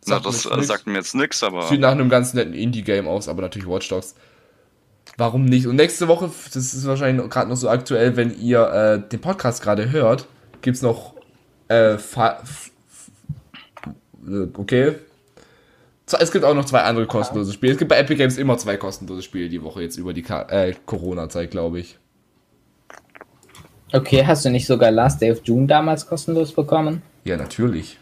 Na, Sagt das mir äh, nix. sagt mir jetzt nichts, aber. Sieht nach einem ganz netten Indie-Game aus, aber natürlich Watch Dogs. Warum nicht? Und nächste Woche, das ist wahrscheinlich gerade noch so aktuell, wenn ihr äh, den Podcast gerade hört, gibt's noch äh, äh, okay. Es gibt auch noch zwei andere kostenlose Spiele. Es gibt bei Epic Games immer zwei kostenlose Spiele die Woche jetzt über die äh, Corona-Zeit, glaube ich. Okay, hast du nicht sogar Last Day of June damals kostenlos bekommen? Ja, natürlich.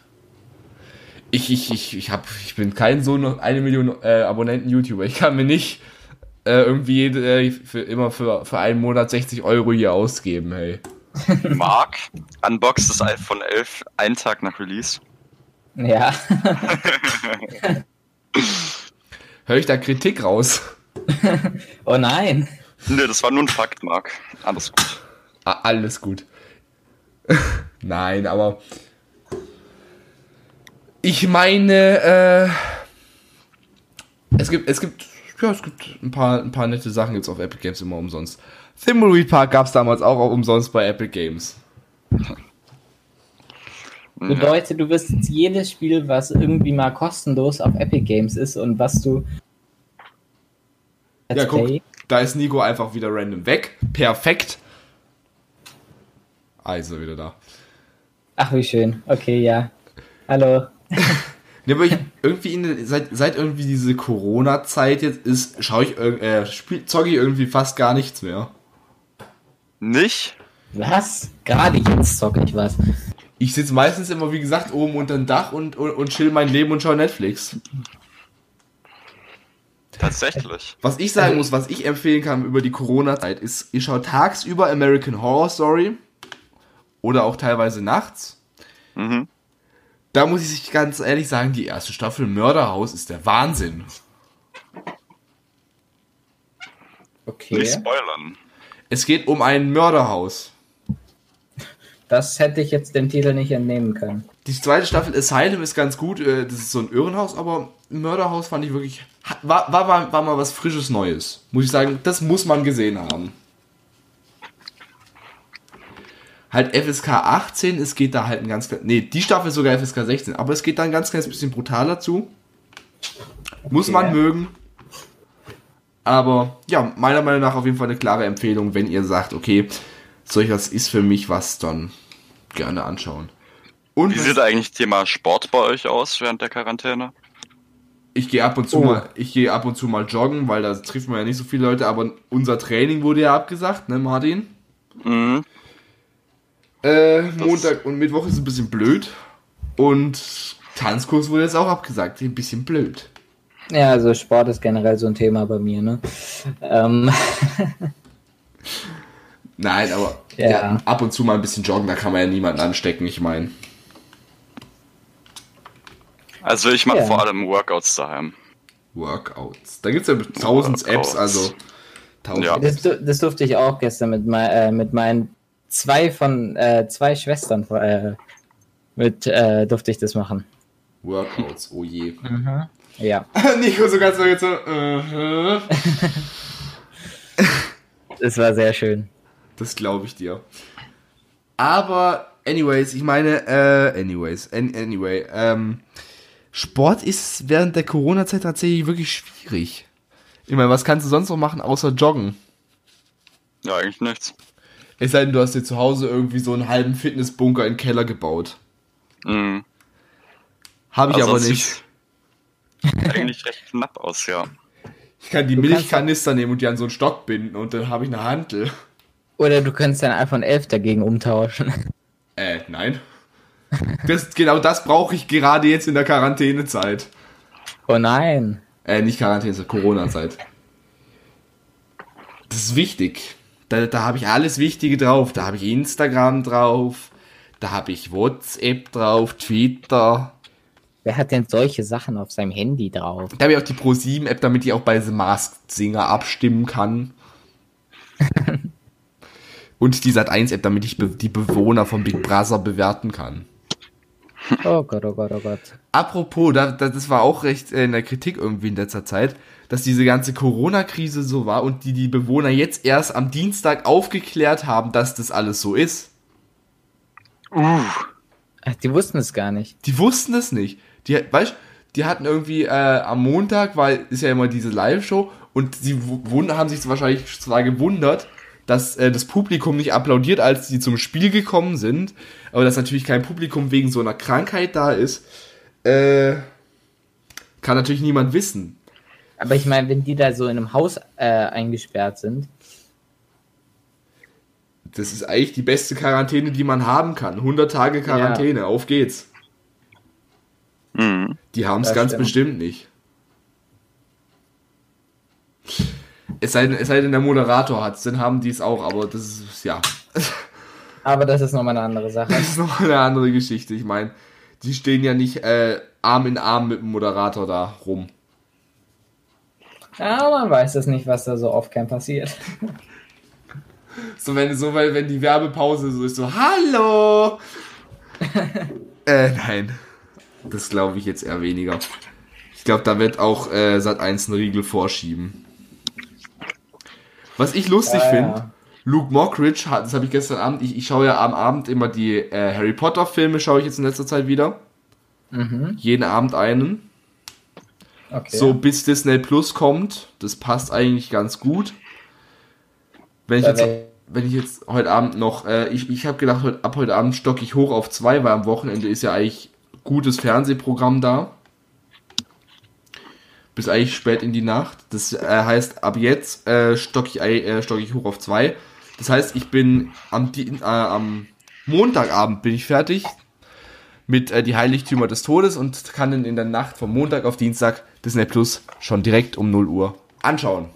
Ich, ich, ich, ich, hab, ich bin kein so noch eine Million äh, Abonnenten YouTuber. Ich kann mir nicht äh, irgendwie jede, äh, für, immer für, für einen Monat 60 Euro hier ausgeben, hey. Mark unboxt das iPhone 11 einen Tag nach Release. Ja. Höre ich da Kritik raus? oh nein. Nö, das war nur ein Fakt, Mark. Alles gut. Ah, alles gut. Nein, aber ich meine, äh, es gibt, es gibt, ja, es gibt ein paar, ein paar nette Sachen jetzt auf Epic Games immer umsonst. Thimbleweed Park gab es damals auch, auch umsonst bei Epic Games. Bedeutet, du wirst jetzt jedes Spiel, was irgendwie mal kostenlos auf Epic Games ist und was du. Ja, guck, da ist Nico einfach wieder random weg. Perfekt. Also wieder da. Ach, wie schön. Okay, ja. Hallo. Ja, aber ich, irgendwie in, der- seit, seit irgendwie diese Corona-Zeit jetzt ist, schaue ich, äh, spiel, zocke ich irgendwie fast gar nichts mehr. Nicht? Was? Gerade jetzt zocke ich was. Ich sitze meistens immer, wie gesagt, oben unter dem Dach und, und, und chill mein Leben und schaue Netflix. Tatsächlich. Was ich sagen muss, was ich empfehlen kann über die Corona-Zeit, ist, ich schaue tagsüber American Horror Story oder auch teilweise nachts. Mhm. Da muss ich ganz ehrlich sagen, die erste Staffel Mörderhaus ist der Wahnsinn. Okay. Nicht spoilern. Es geht um ein Mörderhaus. Das hätte ich jetzt dem Titel nicht entnehmen können. Die zweite Staffel Asylum ist ganz gut. äh, Das ist so ein Irrenhaus, aber Mörderhaus fand ich wirklich. War, war, war, war mal was Frisches Neues. Muss ich sagen, das muss man gesehen haben. Halt FSK 18, es geht da halt ein ganz. Nee, die Staffel ist sogar FSK 16, aber es geht da ein ganz kleines bisschen brutaler zu. Muss Okay. man mögen. Aber ja, meiner Meinung nach auf jeden Fall eine klare Empfehlung, wenn ihr sagt, okay, solch was ist für mich was, dann gerne anschauen. Und Wie sieht eigentlich Thema Sport bei euch aus während der Quarantäne? Ich gehe ab und zu Oh. mal, ich gehe ab und zu mal joggen, weil da trifft man ja nicht so viele Leute, aber unser Training wurde ja abgesagt, ne, Martin? Mhm. Äh, Montag und Mittwoch ist ein bisschen blöd. Und Tanzkurs wurde jetzt auch abgesagt, ein bisschen blöd. Ja, also Sport ist generell so ein Thema bei mir, ne? Ähm, Nein, aber Ja. ja, ab und zu mal ein bisschen joggen, da kann man ja niemanden anstecken, ich meine. Also ich mache Ja. vor allem Workouts daheim. Workouts. Da gibt es ja tausend Apps, also tausend. Ja. das, das durfte ich auch gestern mit, mei- äh, mit meinen zwei von äh, zwei Schwestern äh, mit äh, durfte ich das machen. Workouts, oh je. Ja. Nico so ganz so jetzt so, äh, Es war sehr schön. Das glaube ich dir. Aber, anyways, ich meine, äh, anyways, an, anyway, ähm, Sport ist während der Corona-Zeit tatsächlich wirklich schwierig. Ich meine, was kannst du sonst noch machen, außer joggen? Ja, eigentlich nichts. Es sei denn, du hast dir zu Hause irgendwie so einen halben Fitnessbunker in den Keller gebaut. Mhm. Habe ich Also aber das nicht. sieht eigentlich recht knapp aus, ja. Ich kann die Du Milchkanister nehmen und die an so einen Stock binden und dann habe ich eine Hantel. Oder du könntest dein iPhone 11 dagegen umtauschen. Äh, nein. Das, genau das brauche ich gerade jetzt in der Quarantänezeit. Oh nein. Äh, nicht Quarantäne, Corona-Zeit. Das ist wichtig. Da, da habe ich alles Wichtige drauf. Da habe ich Instagram drauf. Da habe ich WhatsApp drauf, Twitter. Wer hat denn solche Sachen auf seinem Handy drauf? Da habe ich auch die Pro7-App, damit ich auch bei The Masked Singer abstimmen kann. Und die Sat1-App, damit ich be die Bewohner von Big Brother bewerten kann. Oh Gott, oh Gott, oh Gott. Apropos, da, da, das war auch recht äh, in der Kritik irgendwie in letzter Zeit, dass diese ganze Corona-Krise so war und die die Bewohner jetzt erst am Dienstag aufgeklärt haben, dass das alles so ist. Uh, Ach, Die wussten es gar nicht. Die wussten es nicht. Die, weißt, die hatten irgendwie äh, am Montag, weil ist ja immer diese Live-Show und sie haben sich wahrscheinlich zwar gewundert, dass äh, das Publikum nicht applaudiert, als sie zum Spiel gekommen sind, aber dass natürlich kein Publikum wegen so einer Krankheit da ist, äh, kann natürlich niemand wissen. Aber ich meine, wenn die da so in einem Haus äh, eingesperrt sind, Das ist eigentlich die beste Quarantäne, die man haben kann. 100 Tage Quarantäne, auf geht's. mhm. Die haben es ganz stimmt. bestimmt nicht. Es sei, denn, es sei denn, der Moderator hat es, dann haben die es auch, aber das ist, ja, aber das ist nochmal eine andere Sache. das ist noch eine andere Geschichte. Ich meine, die stehen ja nicht äh, Arm in Arm mit dem Moderator da rum. Ja, man weiß es nicht, was da so oft kein passiert. So, wenn, so, weil, wenn die Werbepause so ist, so, hallo! äh, nein. Das glaube ich jetzt eher weniger. Ich glaube, da wird auch äh, Sat 1 einen Riegel vorschieben. Was ich lustig Ja, finde, ja. Luke Mockridge hat, das habe ich gestern Abend, ich, ich schaue ja am Abend immer die äh, Harry Potter Filme, schaue ich jetzt in letzter Zeit wieder. Mhm. Jeden Abend einen. Okay. So bis Disney Plus kommt. Das passt eigentlich ganz gut. Wenn ich jetzt, wenn ich jetzt heute Abend noch, äh, ich, ich habe gedacht, heute, ab heute Abend stocke ich hoch auf zwei, weil am Wochenende ist ja eigentlich gutes Fernsehprogramm da. Bis eigentlich spät in die Nacht. Das äh, heißt, ab jetzt äh, stocke ich, äh, stock ich hoch auf zwei. Das heißt, ich bin am, äh, am Montagabend bin ich fertig mit äh, die Heiligtümer des Todes und kann dann in der Nacht vom Montag auf Dienstag Disney Plus schon direkt um 0 Uhr anschauen.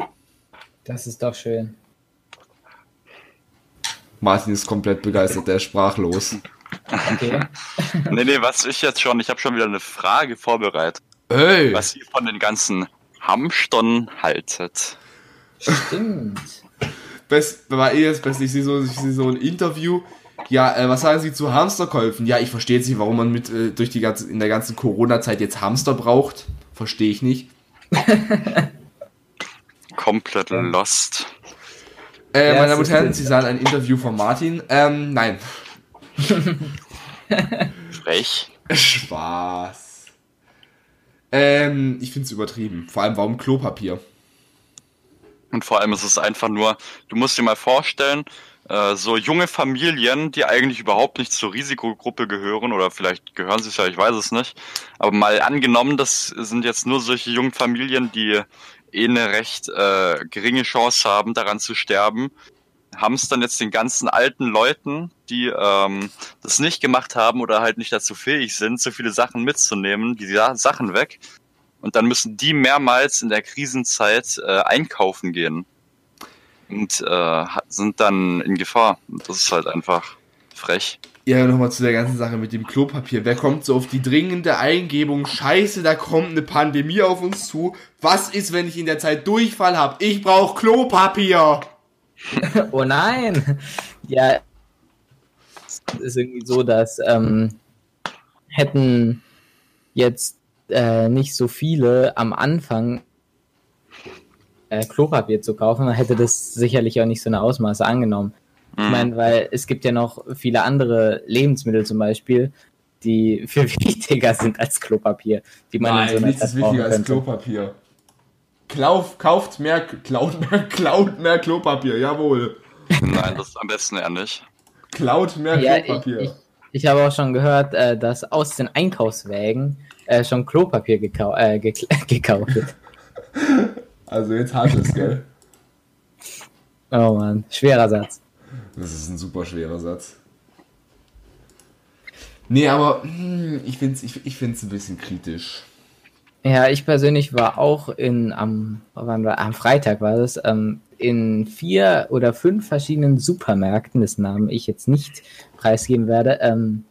Das ist doch schön. Martin ist komplett begeistert, der ist sprachlos. Okay. Nee, nee, was ich jetzt schon, ich habe schon wieder eine Frage vorbereitet, Hey! was ihr von den ganzen Hamstern haltet. Stimmt. Best, war eh das Beste, ich sehe so, ich sehe so ein Interview. Ja, äh, was sagen Sie zu Hamsterkäufen? Ja, ich verstehe jetzt nicht, warum man mit äh, durch die ganze in der ganzen Corona-Zeit jetzt Hamster braucht. Verstehe ich nicht. Komplett lost. Äh, Ja, meine Damen und Herren. Sie sahen ein Interview von Martin. Ähm, nein. Frech. Spaß. Ähm, ich finde es übertrieben. Vor allem, warum Klopapier? Und vor allem ist es einfach nur, du musst dir mal vorstellen, äh, so junge Familien, die eigentlich überhaupt nicht zur Risikogruppe gehören, oder vielleicht gehören sie es ja, ich weiß es nicht. Aber mal angenommen, das sind jetzt nur solche jungen Familien, die eh eine recht äh, geringe Chance haben, daran zu sterben, haben es dann jetzt den ganzen alten Leuten, die ähm, das nicht gemacht haben oder halt nicht dazu fähig sind, so viele Sachen mitzunehmen, die Sa- Sachen weg. Und dann müssen die mehrmals in der Krisenzeit äh, einkaufen gehen. Und äh, sind dann in Gefahr. Und das ist halt einfach frech. Ja, nochmal zu der ganzen Sache mit dem Klopapier. Wer kommt so auf die dringende Eingebung? Scheiße, da kommt eine Pandemie auf uns zu. Was ist, wenn ich in der Zeit Durchfall habe? Ich brauche Klopapier. Oh nein! Ja, es ist irgendwie so, dass ähm, hätten jetzt äh, nicht so viele am Anfang äh, Klopapier zu kaufen, dann hätte das sicherlich auch nicht so eine Ausmaße angenommen. Ich Mhm. meine, weil es gibt ja noch viele andere Lebensmittel zum Beispiel, die viel wichtiger sind als Klopapier, die man in so einer nichts ist Zeit wichtiger als. Klopapier. Klauf, kauft mehr, klaut mehr, klaut mehr Klopapier, jawohl. Nein, das ist am besten eher nicht. Klaut mehr Ja, ich, Klopapier. ich, ich habe auch schon gehört, äh, dass aus den Einkaufswägen äh, schon Klopapier gekau äh, gekauft wird. Also jetzt hat es, gell? Oh Mann, schwerer Satz. Das ist ein super schwerer Satz. Nee, aber hm, ich finde es ich, ich find's ein bisschen kritisch. Ja, ich persönlich war auch in am, wann war, am Freitag war das, ähm, in vier oder fünf verschiedenen Supermärkten, dessen Namen ich jetzt nicht preisgeben werde, ähm,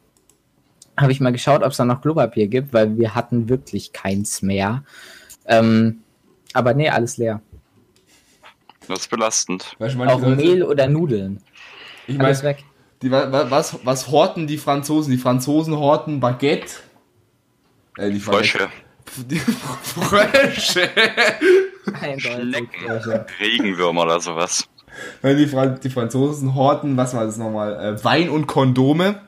habe ich mal geschaut, ob es da noch Klopapier gibt, weil wir hatten wirklich keins mehr. Ähm, aber nee, alles leer. Das ist belastend. Weißt du, Auch Leute- Mehl oder Nudeln. Ich Alles meine, weg. die, wa- wa- was, was horten die Franzosen? Die Franzosen horten Baguette. Äh, nicht Frösche. Die Frösche. Eindeutig. Schnecken, Regenwürmer oder sowas. Die, Fra die Franzosen horten, was war das nochmal? Äh, Wein und Kondome.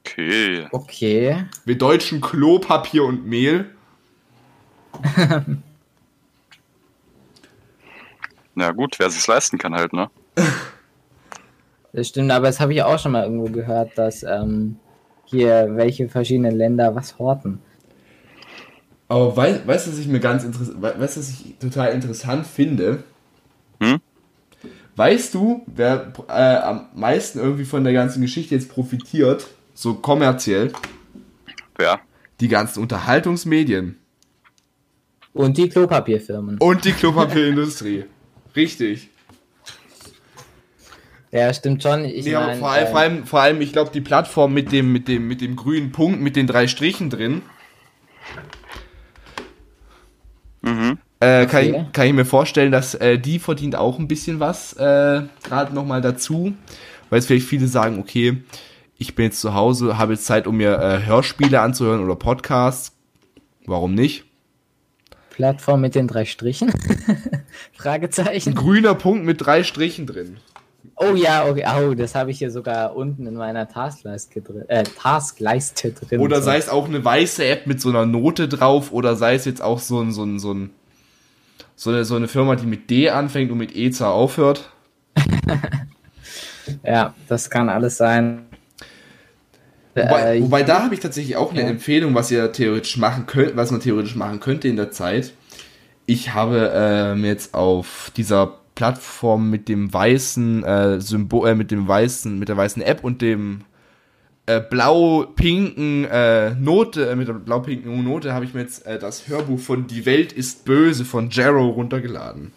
Okay. Okay. Wir Deutschen Klopapier und Mehl. Na gut, wer sich's leisten kann halt, ne? Das stimmt, aber das habe ich auch schon mal irgendwo gehört, dass ähm, hier welche verschiedenen Länder was horten. Aber weißt weißt du, was ich mir ganz interessant, weißt du, was ich total interessant finde? Hm? Weißt du, wer äh, am meisten irgendwie von der ganzen Geschichte jetzt profitiert, so kommerziell? Wer? Die ganzen Unterhaltungsmedien Und die Klopapierfirmen. und die Klopapierindustrie. Richtig. Ja, stimmt schon. Ich Nee, mein, vor, allem, äh, vor allem, vor allem, ich glaube, die Plattform mit dem, mit dem, mit dem grünen Punkt, mit den drei Strichen drin, Mhm. äh, kann, Okay. ich, kann ich mir vorstellen, dass äh, die verdient auch ein bisschen was äh, gerade nochmal dazu. Weil es vielleicht viele sagen, okay, ich bin jetzt zu Hause, habe jetzt Zeit, um mir äh, Hörspiele anzuhören oder Podcasts. Warum nicht? Plattform mit den drei Strichen? Ein Fragezeichen. grüner Punkt mit drei Strichen drin. Oh ja, okay. Oh, das habe ich hier sogar unten in meiner Taskleiste drin. Äh, Taskleiste drin. Oder sei es auch eine weiße App mit so einer Note drauf oder sei es jetzt auch so ein, so ein, so ein, so eine, so eine Firma, die mit D anfängt und mit E zwar aufhört. Ja, das kann alles sein. Wobei, Äh, wobei da habe ich tatsächlich auch eine ja. Empfehlung, was ihr theoretisch machen könnt, was man theoretisch machen könnte in der Zeit. Ich habe ähm, jetzt auf dieser Plattform mit dem weißen äh, Symbol, äh, mit dem weißen, mit der weißen App und dem äh, blau-pinken äh, Note, äh, mit der blau-pinken Note habe ich mir jetzt äh, das Hörbuch von Die Welt ist böse von Jarrow runtergeladen.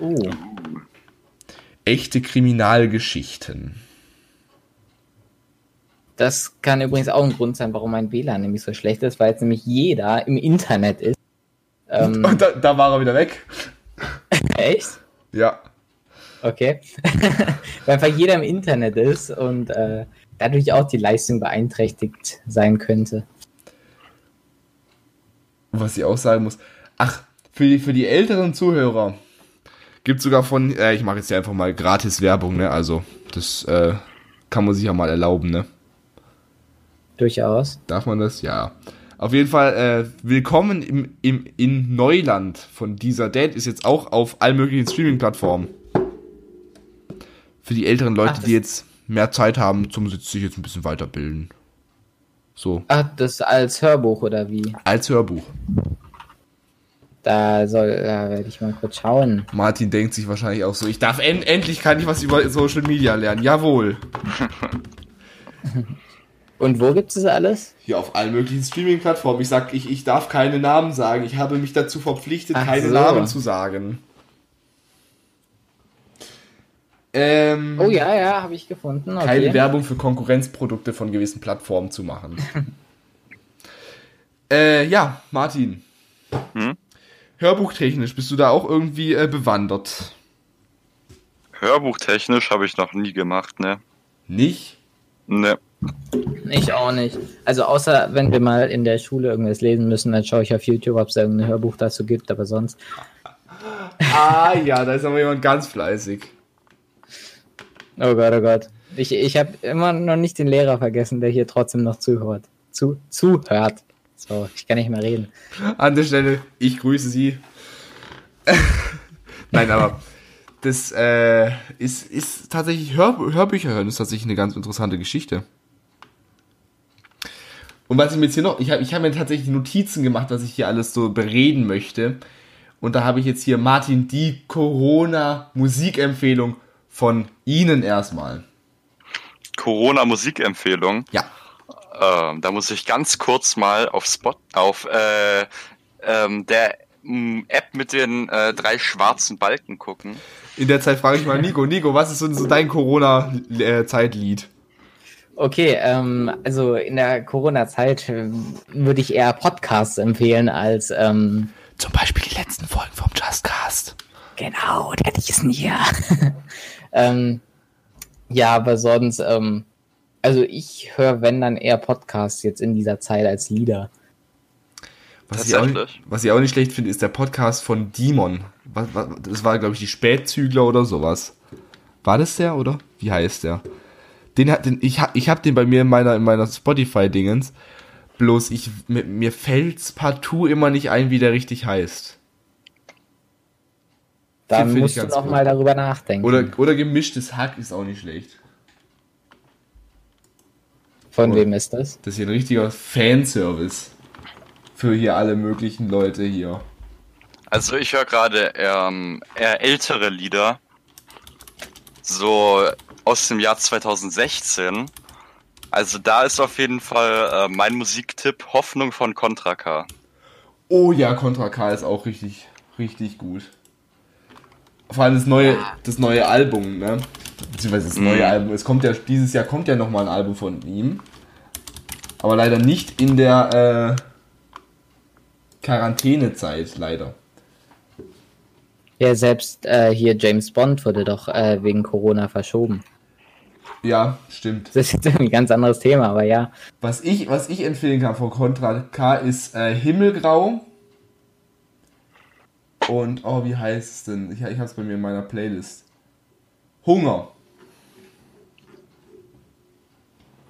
oh, Echte Kriminalgeschichten. Das kann übrigens auch ein Grund sein, warum mein WLAN nämlich so schlecht ist, weil jetzt nämlich jeder im Internet ist. Ähm, Und da, da war er wieder weg. echt? Ja. Okay. weil einfach jeder im Internet ist und äh, dadurch auch die Leistung beeinträchtigt sein könnte. Was ich auch sagen muss, ach, für die, für die älteren Zuhörer gibt sogar von, äh, ich mache jetzt hier einfach mal gratis Werbung, ne? Also, das äh, kann man sich ja mal erlauben, ne? Durchaus. Darf man das? Ja. Auf jeden Fall, äh, willkommen im, im, in Neuland von dieser Date ist jetzt auch auf allen möglichen Streaming-Plattformen. Für die älteren Leute, Ach, die jetzt mehr Zeit haben, zum sich jetzt ein bisschen weiterbilden. So, Ach, das als Hörbuch oder wie? als Hörbuch. Da soll, da werde ich mal kurz schauen. Martin denkt sich wahrscheinlich auch so, ich darf en endlich kann ich was über Social Media lernen. Jawohl. Und wo gibt es das alles? Hier auf allen möglichen Streaming-Plattformen. Ich sag, ich, ich darf keine Namen sagen. Ich habe mich dazu verpflichtet, Ach keine so. Namen zu sagen. Ähm, Oh ja, ja, habe ich gefunden. Okay. Keine Werbung für Konkurrenzprodukte von gewissen Plattformen zu machen. äh, ja, Martin. Hm? Hörbuchtechnisch, bist du da auch irgendwie äh, bewandert? Hörbuchtechnisch habe ich noch nie gemacht, ne? Nicht? Ne. Ich auch nicht. Also außer wenn wir mal in der Schule irgendwas lesen müssen, dann schaue ich auf YouTube, ob es irgendein Hörbuch dazu gibt, aber sonst. Ah ja, da ist aber jemand ganz fleißig. Oh Gott, oh Gott. Ich, ich habe immer noch nicht den Lehrer vergessen, der hier trotzdem noch zuhört. Zu, zuhört. So, ich kann nicht mehr reden. An der Stelle, ich grüße Sie. Nein, aber das äh, ist, ist tatsächlich, Hör, Hörbücher hören ist tatsächlich eine ganz interessante Geschichte. Und was ich mir jetzt hier noch, ich habe ich hab mir tatsächlich Notizen gemacht, was ich hier alles so bereden möchte. Und da habe ich jetzt hier Martin, die Corona-Musikempfehlung von Ihnen erstmal. Corona-Musikempfehlung. Ja. Ähm, da muss ich ganz kurz mal auf Spot, auf äh, ähm, der App mit den äh, drei schwarzen Balken gucken. In der Zeit frage ich mal Nico. Nico, was ist so so dein Corona-Zeitlied? Okay, ähm, also in der Corona-Zeit ähm, würde ich eher Podcasts empfehlen als ähm, Zum Beispiel die letzten Folgen vom Justcast. genau, der diesen hier. ähm, ja, aber sonst, ähm, also ich höre, wenn dann eher Podcasts jetzt in dieser Zeit als Lieder. Was ich, auch nicht, was ich auch nicht schlecht finde, ist der Podcast von Demon. Was, was, das war, glaube ich, die Spätzügler oder sowas. War das der, oder? Wie heißt der? Den hat, den, ich, ich habe den bei mir in meiner, in meiner Spotify-Dingens. Bloß ich, mir, mir fällt's partout immer nicht ein, wie der richtig heißt. Da Find ich musst du noch gut. mal darüber nachdenken. Oder, oder gemischtes Hack ist auch nicht schlecht. Von wem ist das? Das ist hier ein richtiger Fanservice. Für hier alle möglichen Leute hier. Also ich höre gerade ähm, eher ältere Lieder. So aus dem Jahr 2016. Also da ist auf jeden Fall äh, mein Musiktipp Hoffnung von Contra K. Oh ja, Contra K ist auch richtig, richtig gut. Vor allem das neue, das neue Album, ne? Beziehungsweise das neue Mhm. Album. Es kommt ja, dieses Jahr kommt ja nochmal ein Album von ihm. Aber leider nicht in der äh, Quarantänezeit, leider. Ja, selbst äh, hier James Bond wurde doch äh, wegen Corona verschoben. Ja, stimmt. Das ist jetzt ein ganz anderes Thema, aber ja. Was ich, was ich empfehlen kann von Contra K ist äh, Himmelgrau. Und, oh, wie heißt es denn? Ich, ich hab's bei mir in meiner Playlist. Hunger.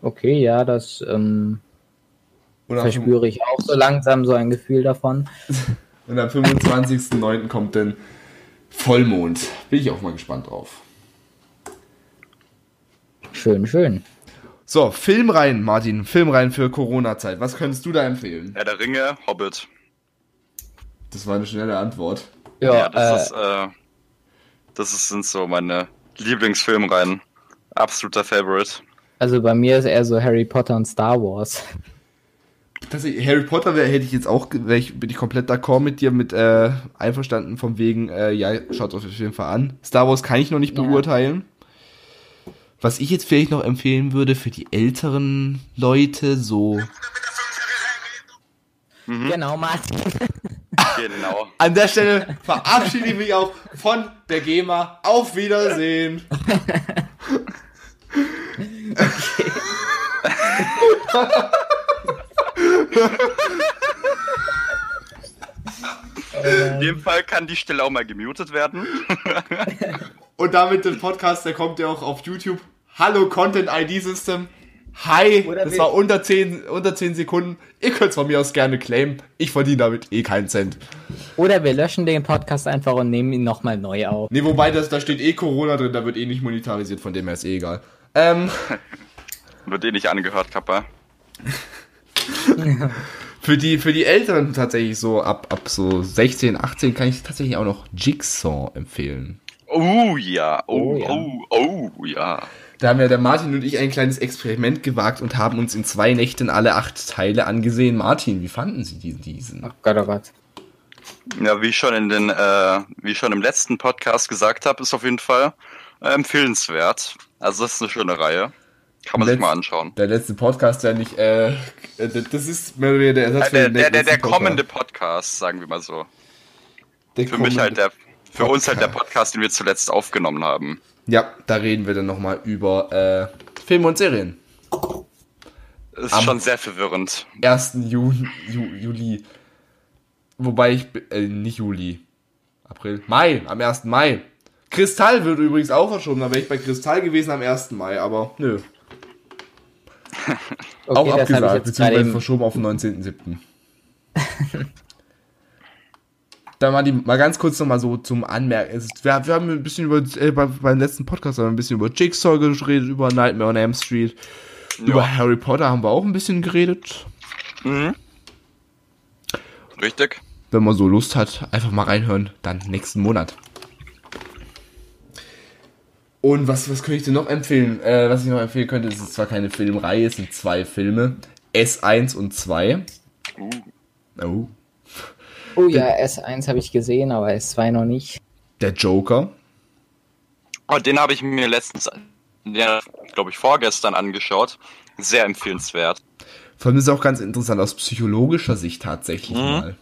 Okay, ja, das ähm, verspüre ich auch so langsam so ein Gefühl davon. und am 25.09. kommt dann Vollmond. Bin ich auch mal gespannt drauf. Schön, schön. So, Film rein, Martin. Film rein für Corona-Zeit. Was könntest du da empfehlen? Herr der Ringe, Hobbit. Das war eine schnelle Antwort. Ja, Ja, das äh, ist, äh, das ist, sind so meine Lieblingsfilmreihen. Absoluter Favorite. also bei mir ist eher so Harry Potter und Star Wars. Tatsächlich, Harry Potter wär, hätte ich jetzt auch, ich, bin ich komplett d'accord mit dir, mit äh, einverstanden von wegen, äh, ja, schaut euch auf jeden Fall an. Star Wars kann ich noch nicht Ja. beurteilen. Was ich jetzt vielleicht noch empfehlen würde für die älteren Leute, so. Genau, Martin. Genau. An der Stelle verabschiede ich mich auch von der GEMA. Auf Wiedersehen. In dem Fall kann die Stelle auch mal gemutet werden. Und damit den Podcast, der kommt ja auch auf YouTube. Hallo Content ID System. Hi, Oder das war unter 10, unter 10 Sekunden. Ihr könnt es von mir aus gerne claimen. Ich verdiene damit eh keinen Cent. Oder wir löschen den Podcast einfach und nehmen ihn nochmal neu auf. Nee, wobei, das, da steht eh Corona drin, da wird eh nicht monetarisiert, von dem her ist eh egal. Ähm, Wird eh nicht angehört, Kappa. für die, für die Älteren tatsächlich so ab, ab so 16, 18 kann ich tatsächlich auch noch Jigsaw empfehlen. Oh ja, oh, Oh ja. oh, oh ja. Da haben ja der Martin und ich ein kleines Experiment gewagt und haben uns in zwei Nächten alle acht Teile angesehen. Martin, wie fanden Sie diesen? Oh Gott, oh Gott. Ja, wie ich schon in den, äh, wie ich schon im letzten Podcast gesagt habe, ist auf jeden Fall äh, empfehlenswert. Also das ist eine schöne Reihe. Kann man sich Letz- mal anschauen. Der letzte Podcast ja nicht, äh, das ist mehr oder weniger der Ersatz Äh, für der, den der, der, der letzten Podcast. kommende Podcast, sagen wir mal so. Der Für mich kommende- halt der, für uns halt der Podcast. Den wir zuletzt aufgenommen haben. Ja, da reden wir dann nochmal über äh, Filme und Serien. Ist Am- schon sehr verwirrend. 1. Ju Ju Juli. Wobei ich, äh, nicht Juli. April. Mai, am 1. Mai. Kristall wird übrigens auch verschoben, da wäre ich bei Kristall gewesen am 1. Mai, aber nö. auch Okay, das ich abgesagt, beziehungsweise verschoben auf den 19.07. Da mal, die, mal ganz kurz nochmal so zum Anmerken. Ist, wir, wir haben ein bisschen über, äh, bei, beim letzten Podcast haben wir ein bisschen über Jigsaw geredet, über Nightmare on Elm Street. Über Harry Potter haben wir auch ein bisschen geredet. Mhm. Richtig. Wenn man so Lust hat, einfach mal reinhören, dann nächsten Monat. Und was, was könnte ich dir noch empfehlen? Äh, was ich noch empfehlen könnte, es ist zwar keine Filmreihe, es sind zwei Filme. S1 und 2. Uh, Oh. Oh ja, S1 habe ich gesehen, aber S2 noch nicht. Der Joker. oh, den habe ich mir letztens, glaube ich, vorgestern angeschaut. Sehr empfehlenswert. Vor allem ist es auch ganz interessant aus psychologischer Sicht tatsächlich Mhm. mal.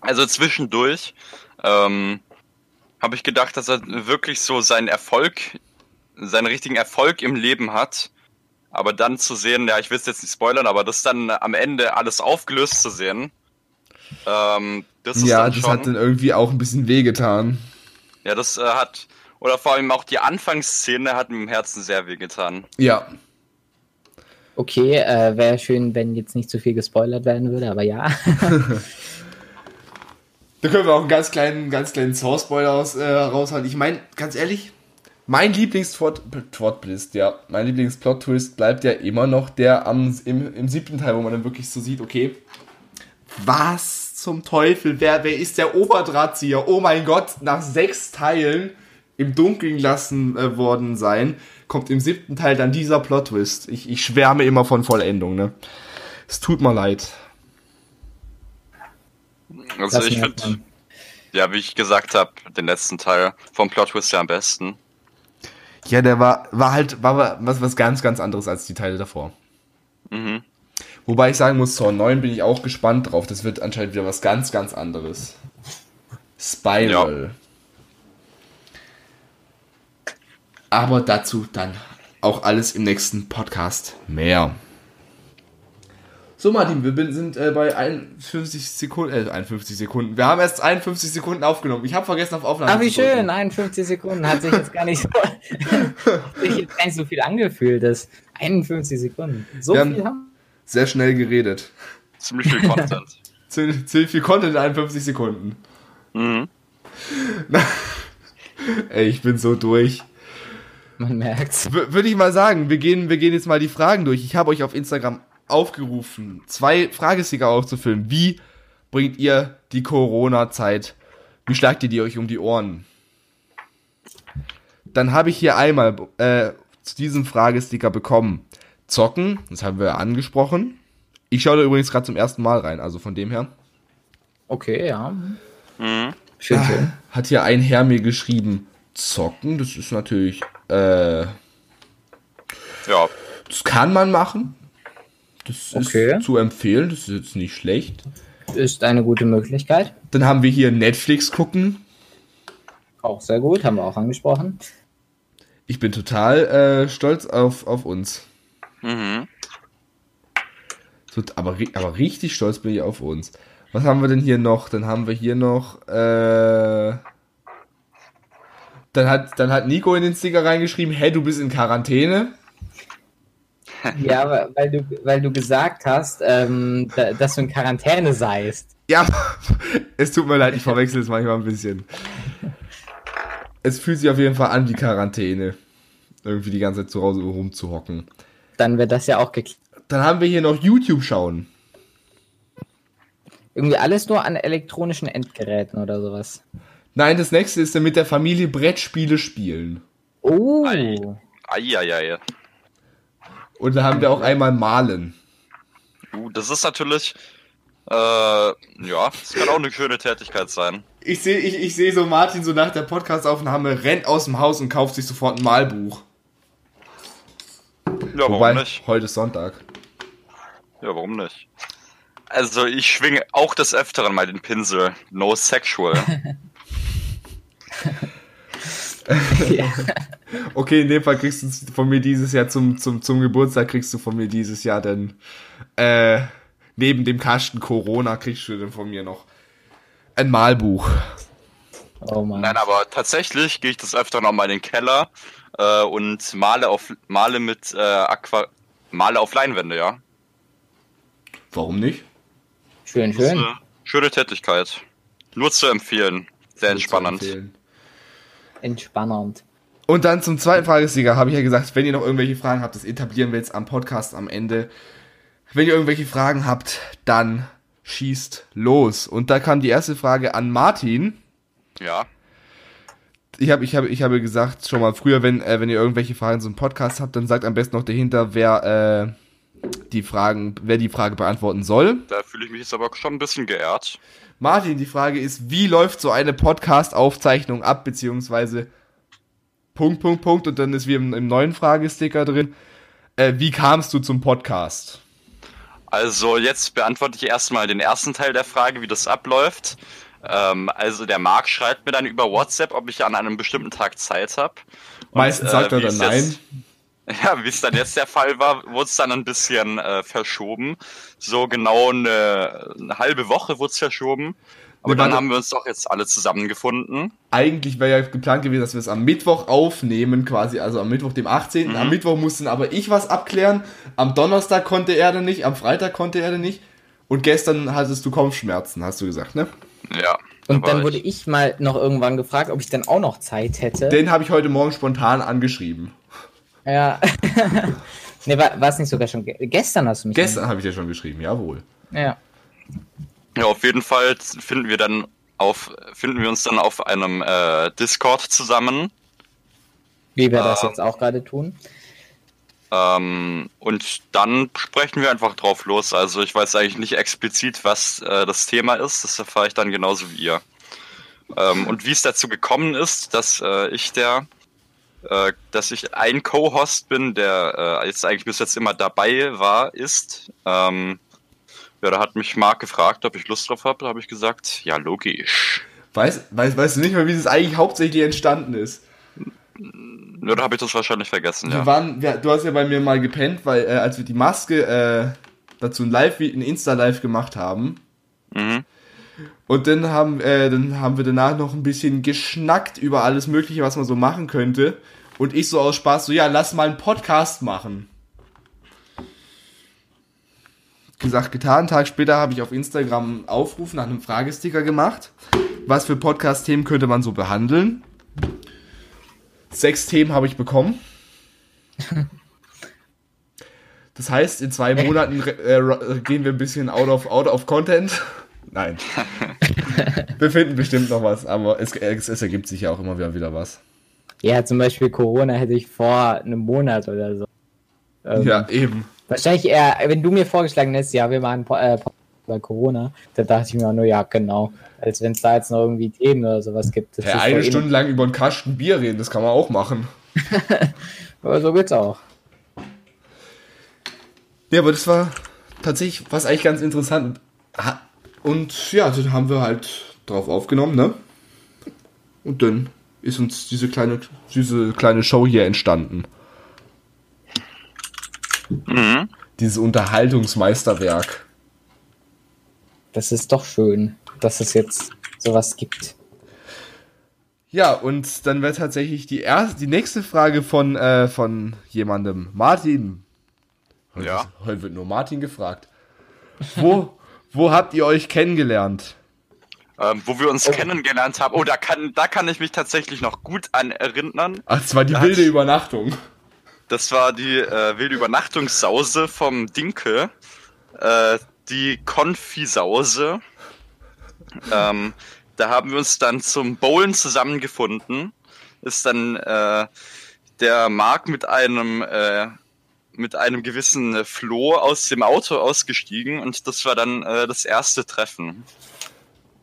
Also zwischendurch ähm, habe ich gedacht, dass er wirklich so seinen Erfolg, seinen richtigen Erfolg im Leben hat. Aber dann zu sehen, ja, ich will es jetzt nicht spoilern, aber das dann am Ende alles aufgelöst zu sehen, ähm, das ist Ja, dann das schon, hat dann irgendwie auch ein bisschen wehgetan. ja, das äh, hat, oder vor allem auch die Anfangsszene hat mir im Herzen sehr wehgetan. Ja. Okay, äh, wäre schön, wenn jetzt nicht zu viel gespoilert werden würde, aber ja. Da können wir auch einen ganz kleinen, ganz kleinen Source-Spoiler äh, raushauen. Ich meine, ganz ehrlich, mein Lieblings-Twist, ja, mein Lieblings-Plot-Twist bleibt ja immer noch der am, im, im siebten Teil, wo man dann wirklich so sieht, okay, was zum Teufel, wer, wer ist der Oberdrahtzieher? Oh mein Gott, nach sechs Teilen im Dunkeln lassen äh, worden sein, kommt im siebten Teil dann dieser Plot-Twist. Ich, ich schwärme immer von Vollendung, ne? Es tut mir leid. Also Das ich finde, ja, wie ich gesagt habe, den letzten Teil vom Plot Twist ja am besten. Ja, der war, war halt, war was, was ganz, ganz anderes als die Teile davor. Mhm. Wobei ich sagen muss, Zorn 9 bin ich auch gespannt drauf. Das wird anscheinend wieder was ganz, ganz anderes. Spiral. Aber dazu dann auch alles im nächsten Podcast mehr. So, Martin, wir sind äh, bei 51 Sekunden, äh, 51 Sekunden. Wir haben erst 51 Sekunden aufgenommen. Ich habe vergessen auf Aufnahme Ah, wie zu drücken. schön, 51 Sekunden hat sich jetzt gar nicht so, hat sich jetzt gar nicht so viel angefühlt. Das 51 Sekunden. So Wir haben- viel haben Sehr schnell geredet. Ziemlich viel Content. Ziemlich, ziemlich viel Content in 51 Sekunden. mhm. Ey, ich bin so durch. man merkt's. W Würde ich mal sagen, wir gehen, wir gehen jetzt mal die Fragen durch. Ich habe euch auf Instagram aufgerufen, zwei Fragesticker aufzufüllen. Wie bringt ihr die Corona-Zeit? Wie schlagt ihr die euch um die Ohren? Dann habe ich hier einmal äh, zu diesem Fragesticker bekommen. Zocken, das haben wir angesprochen. Ich schaue da übrigens gerade zum ersten Mal rein, also von dem her. Okay, ja. Mhm. Schön, schön. Hat hier ein Herr mir geschrieben, zocken, das ist natürlich, äh, Ja, das kann man machen. Das Okay. ist zu empfehlen, das ist jetzt nicht schlecht. Ist eine gute Möglichkeit. Dann haben wir hier Netflix gucken. Auch sehr gut, haben wir auch angesprochen. Ich bin total äh, stolz auf, auf uns. Mhm. So, aber, aber richtig stolz bin ich auf uns. Was haben wir denn hier noch? Dann haben wir hier noch, äh, dann hat, dann hat Nico in den Sticker reingeschrieben, hey, du bist in Quarantäne. Ja, weil du, weil du gesagt hast, ähm, da, dass du in Quarantäne seist. Ja, es tut mir leid, ich verwechsel es manchmal ein bisschen. Es fühlt sich auf jeden Fall an wie Quarantäne. Irgendwie die ganze Zeit zu Hause rumzuhocken. Dann wird das ja auch geklärt. Dann haben wir hier noch YouTube schauen. Irgendwie alles nur an elektronischen Endgeräten oder sowas. Nein, das nächste ist dann mit der Familie Brettspiele spielen. Oh. Ei. Eieiei. Und da haben wir auch einmal malen. Uh, das ist natürlich, äh, ja, das kann auch eine schöne Tätigkeit sein. Ich sehe ich, ich seh so Martin so nach der Podcastaufnahme rennt aus dem Haus und kauft sich sofort ein Malbuch. Ja, warum Wobei, nicht? heute ist Sonntag. Ja, warum nicht? Also, ich schwinge auch des Öfteren mal den Pinsel. No sexual. Okay, in dem Fall kriegst du von mir dieses Jahr zum, zum, zum Geburtstag kriegst du von mir dieses Jahr dann äh, neben dem Kasten Corona kriegst du dann von mir noch ein Malbuch. Oh Mann. Nein, aber tatsächlich gehe ich das öfter noch mal in den Keller äh, und male auf male mit äh, Aqua male auf Leinwände, ja. Warum nicht? Schön, Das schön. eine schöne Tätigkeit. Nur zu empfehlen. Sehr entspannend. Empfehlen. Entspannend. Und dann zum zweiten Fragesieger habe ich ja gesagt, wenn ihr noch irgendwelche Fragen habt, das etablieren wir jetzt am Podcast am Ende. Wenn ihr irgendwelche Fragen habt, dann schießt los. Und da kam die erste Frage an Martin. Ja. Ich habe ich hab, ich habe gesagt schon mal früher, wenn, äh, wenn ihr irgendwelche Fragen in so einem Podcast habt, dann sagt am besten noch dahinter, wer äh, die Fragen, wer die Frage beantworten soll. Da fühle ich mich jetzt aber schon ein bisschen geehrt. Martin, die Frage ist, wie läuft so eine Podcast-Aufzeichnung ab, beziehungsweise Punkt, Punkt, Punkt, und dann ist wie im, im neuen Fragesticker drin, äh, wie kamst du zum Podcast? Also jetzt beantworte ich erstmal den ersten Teil der Frage, wie das abläuft. Ähm, also der Marc schreibt mir dann über WhatsApp, ob ich an einem bestimmten Tag Zeit habe. Meistens sagt er wie dann nein. Jetzt, ja, wie es dann jetzt der Fall war, wurde es dann ein bisschen äh, verschoben. So genau eine, eine halbe Woche wurde es verschoben. Aber Nee, dann haben wir uns doch jetzt alle zusammengefunden. Eigentlich wäre ja geplant gewesen, dass wir es am Mittwoch aufnehmen, quasi, also am Mittwoch, dem 18. Am Mittwoch mussten aber ich was abklären. Am Donnerstag konnte er dann nicht, am Freitag konnte er dann nicht. Und gestern hattest du Kopfschmerzen, hast du gesagt, ne? Ja. Und dann wurde ich mal noch irgendwann gefragt, ob ich dann auch noch Zeit hätte. Den habe ich heute Morgen spontan angeschrieben. ja. ne, war, war es nicht sogar schon ge gestern hast du mich. Gestern habe ich dir schon geschrieben, jawohl. Ja. Ja, auf jeden Fall finden wir dann auf, finden wir uns dann auf einem äh, Discord zusammen. Wie wir das Ah. jetzt auch gerade tun. Ähm, und dann sprechen wir einfach drauf los. Also ich weiß eigentlich nicht explizit, was äh, das Thema ist. Das erfahre ich dann genauso wie ihr. Ähm, und wie es dazu gekommen ist, dass äh, ich der, äh, dass ich ein Co-Host bin, der äh, jetzt eigentlich bis jetzt immer dabei war, ist. Ähm, ja, da hat mich Marc gefragt, ob ich Lust drauf habe. Da habe ich gesagt, ja, logisch. Weißt, weißt, weißt du nicht mal, wie das eigentlich hauptsächlich entstanden ist? Da habe ich das wahrscheinlich vergessen, Wir ja. waren, wir, du hast ja bei mir mal gepennt, weil äh, als wir die Maske äh, dazu ein Live, ein Insta-Live gemacht haben, Mhm. Und dann haben, äh, dann haben wir danach noch ein bisschen geschnackt über alles Mögliche, was man so machen könnte. Und ich so aus Spaß so, ja, lass mal einen Podcast machen. Gesagt, getan. Einen Tag später habe ich auf Instagram einen Aufruf nach einem Fragesticker gemacht. Was für Podcast-Themen könnte man so behandeln? Sechs Themen habe ich bekommen. Das heißt, in zwei Monaten äh, gehen wir ein bisschen out of, out of content. Nein. wir finden bestimmt noch was, aber es, es, es ergibt sich ja auch immer wieder, wieder was. Ja, zum Beispiel Corona hätte ich vor einem Monat oder so. Ähm, Ja, eben. Wahrscheinlich eher, wenn du mir vorgeschlagen hättest, ja, wir machen äh, Podcast bei Corona, da dachte ich mir auch nur, ja, genau. Als wenn es da jetzt noch irgendwie Themen oder sowas gibt. Das Ja, ist eine eh- Stunde lang über einen Kasten Bier reden, das kann man auch machen. Aber so geht's auch. Ja, aber das war tatsächlich was eigentlich ganz interessant. Und ja, dann haben wir halt drauf aufgenommen, ne? Und dann ist uns diese kleine, diese kleine Show hier entstanden. Mhm. Dieses Unterhaltungsmeisterwerk. Das ist doch schön, dass es jetzt sowas gibt. Ja, und dann wäre tatsächlich die erste, die nächste Frage von, äh, von jemandem. Martin. Heute, Ja. ist- heute wird nur Martin gefragt. Wo, wo habt ihr euch kennengelernt? Ähm, wo wir uns kennengelernt haben. Oh, da kann, da kann ich mich tatsächlich noch gut an erinnern. Ach, es war die Da wilde hat's- Übernachtung. Das war die äh, wilde Übernachtungssause vom Dinke. Äh, die Konfisause. Ähm, da haben wir uns dann zum Bowlen zusammengefunden. Ist dann äh, der Marc mit einem äh, mit einem gewissen Flo aus dem Auto ausgestiegen und das war dann äh, das erste Treffen.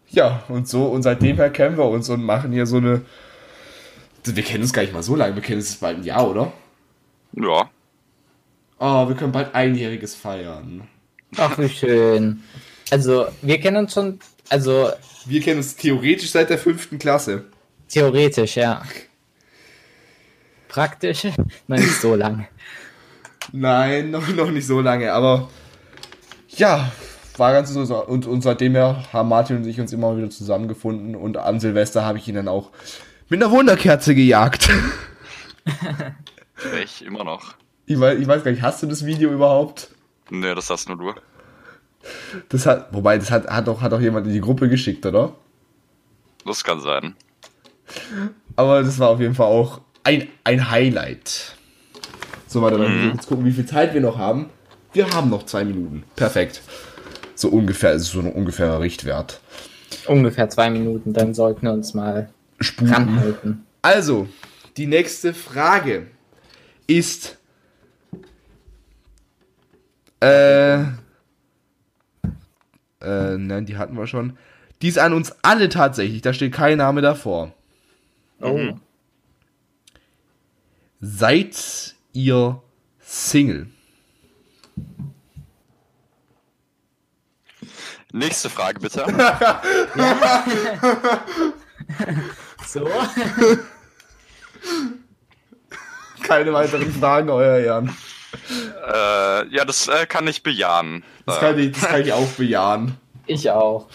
Ja, und so, und seitdem her kennen wir uns und machen hier so eine. Wir kennen uns gar nicht mal so lange, wir kennen uns bald ein Jahr, oder? Ja. Oh, wir können bald einjähriges feiern. Ach, wie schön. Also, wir kennen uns schon, also Wir kennen uns theoretisch seit der fünften Klasse. theoretisch, ja. Praktisch noch nicht so lang. Nein, noch, noch nicht so lange, aber ja, war ganz interessant. Und, und seitdem her haben Martin und ich uns immer wieder zusammengefunden und an Silvester habe ich ihn dann auch mit einer Wunderkerze gejagt. Ich immer noch. Ich weiß, ich weiß gar nicht, hast du das Video überhaupt? Nee, das hast nur du. Das hat, wobei, das hat, hat, doch, hat doch jemand in die Gruppe geschickt, oder? Das kann sein. Aber das war auf jeden Fall auch ein, ein Highlight. So, warte, dann Mhm. jetzt gucken, wie viel Zeit wir noch haben. Wir haben noch zwei Minuten. Perfekt. So ungefähr, ist so ein ungefährer Richtwert. Ungefähr zwei Minuten, dann sollten wir uns mal Sputen. ranhalten. Also, die nächste Frage ist. Äh. Äh, nein, die hatten wir schon. Die ist an uns alle tatsächlich, da steht kein Name davor. Oh. Mhm. Seid ihr Single? Nächste Frage bitte. So. Keine weiteren Fragen, euer Ehren. Äh, ja, das äh, kann ich bejahen. Das Äh, kann ich, das kann ich auch bejahen. Ich auch.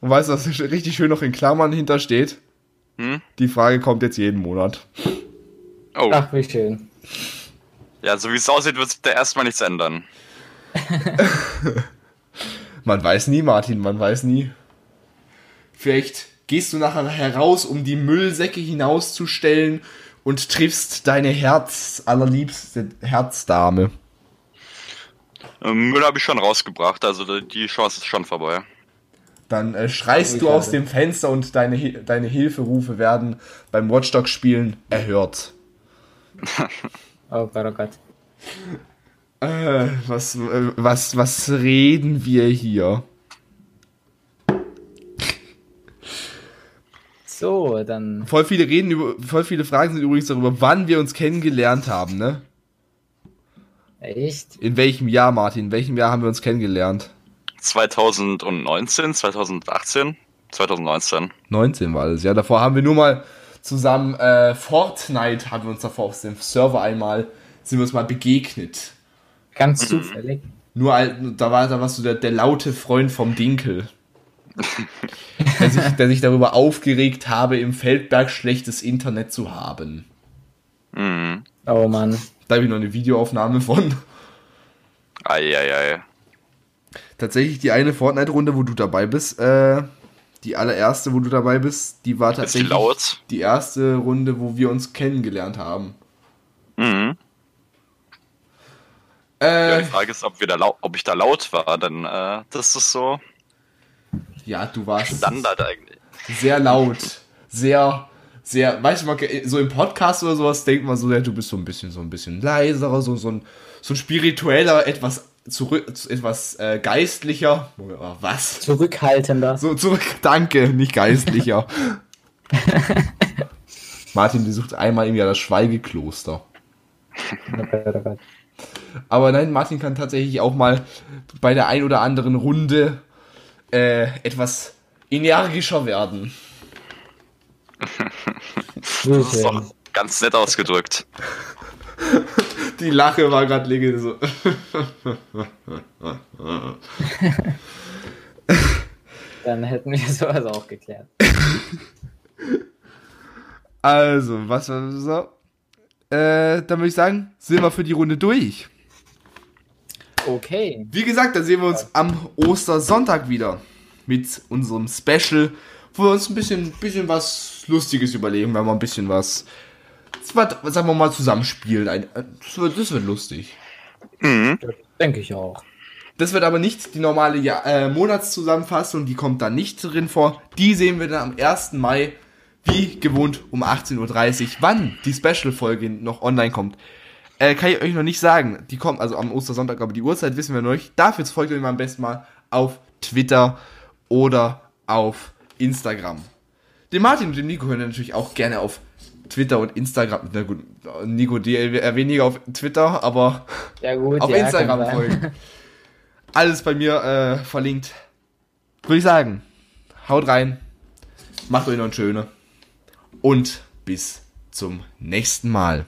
Und weißt du, was richtig schön noch in Klammern hintersteht? Hm? Die Frage kommt jetzt jeden Monat. oh, Ach, wie schön. ja, so wie es aussieht, wird sich da erstmal nichts ändern. Man weiß nie, Martin, man weiß nie. Vielleicht gehst du nachher heraus, um die Müllsäcke hinauszustellen und triffst deine Herz allerliebste Herzdame. Ähm, Müll habe ich schon rausgebracht, also die Chance ist schon vorbei. Dann äh, schreist du aus dem Fenster und deine, deine Hilferufe werden beim Watchdog-Spielen erhört. Oh Gott, oh Gott. Äh, was, äh, was, was reden wir hier? So, dann. Voll viele reden über, voll viele Fragen sind übrigens darüber, wann wir uns kennengelernt haben, ne? Echt? In welchem Jahr, Martin? In welchem Jahr haben wir uns kennengelernt? 2019, 2018, 2019. 19 war das, ja. Davor haben wir nur mal zusammen, äh, Fortnite haben wir uns davor auf dem Server einmal, sind wir uns mal begegnet. Ganz zufällig. Nur, da war, da warst du der, der laute Freund vom Dinkel. Der, sich, der sich darüber aufgeregt habe, im Feldberg schlechtes Internet zu haben. Mhm. Oh Mann. Da habe ich noch eine Videoaufnahme von. Eieiei. Tatsächlich die eine Fortnite-Runde, wo du dabei bist, äh, die allererste, wo du dabei bist, die war Ist die tatsächlich laut? die erste Runde, wo wir uns kennengelernt haben. Mhm. Ja, Äh, die Frage ist, ob, wir da ob ich da laut war, denn äh, das ist so ja, du warst Standard eigentlich. sehr laut, sehr, sehr, weißt du, man, so im Podcast oder sowas denkt man so, ja, du bist so ein bisschen, so ein bisschen leiserer, so, so ein, so ein spiritueller, etwas zurück, etwas äh, geistlicher, was? Zurückhaltender. So zurück, danke, nicht geistlicher. Martin besucht einmal im Jahr das Schweigekloster. Aber nein, Martin kann tatsächlich auch mal bei der ein oder anderen Runde äh, etwas energischer werden. Das ist doch ganz nett ausgedrückt. Die Lache war gerade legendär so. Dann hätten wir sowas auch geklärt. Also, was war so? Äh, dann würde ich sagen, sind wir für die Runde durch. Okay. Wie gesagt, dann sehen wir uns am Ostersonntag wieder mit unserem Special, wo wir uns ein bisschen, bisschen was Lustiges überlegen, wenn wir ein bisschen was, was sagen wir mal, zusammenspielen. Das, wird, das wird lustig. Denke ich auch. Das wird aber nicht die normale ja äh, Monatszusammenfassung, die kommt da nicht drin vor. Die sehen wir dann am 1. Mai, wie gewohnt, um 18.30 Uhr. Wann die Special-Folge noch online kommt, äh, kann ich euch noch nicht sagen. Die kommt also am Ostersonntag, aber die Uhrzeit wissen wir noch nicht. Dafür folgt euch mal am besten mal auf Twitter oder auf Instagram. Den Martin und den Nico können natürlich auch gerne auf Twitter und Instagram. Na gut, Nico die eher weniger auf Twitter, aber Ja gut, auf ja, Instagram folgen. Alles bei mir äh, verlinkt. Würde ich sagen, haut rein, macht euch noch ein schöne und bis zum nächsten Mal.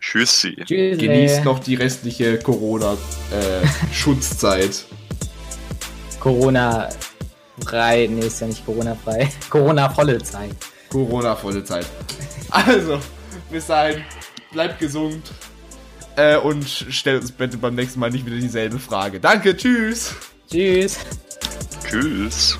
Tschüssi. Tschüss. Genießt noch die restliche Corona-Schutzzeit. Corona frei. Nee, ist ja nicht Corona frei. Corona volle Zeit. Corona-volle Zeit. Also, bis dahin, bleibt gesund äh, und stellt uns bitte beim nächsten Mal nicht wieder dieselbe Frage. Danke, tschüss. Tschüss. Tschüss.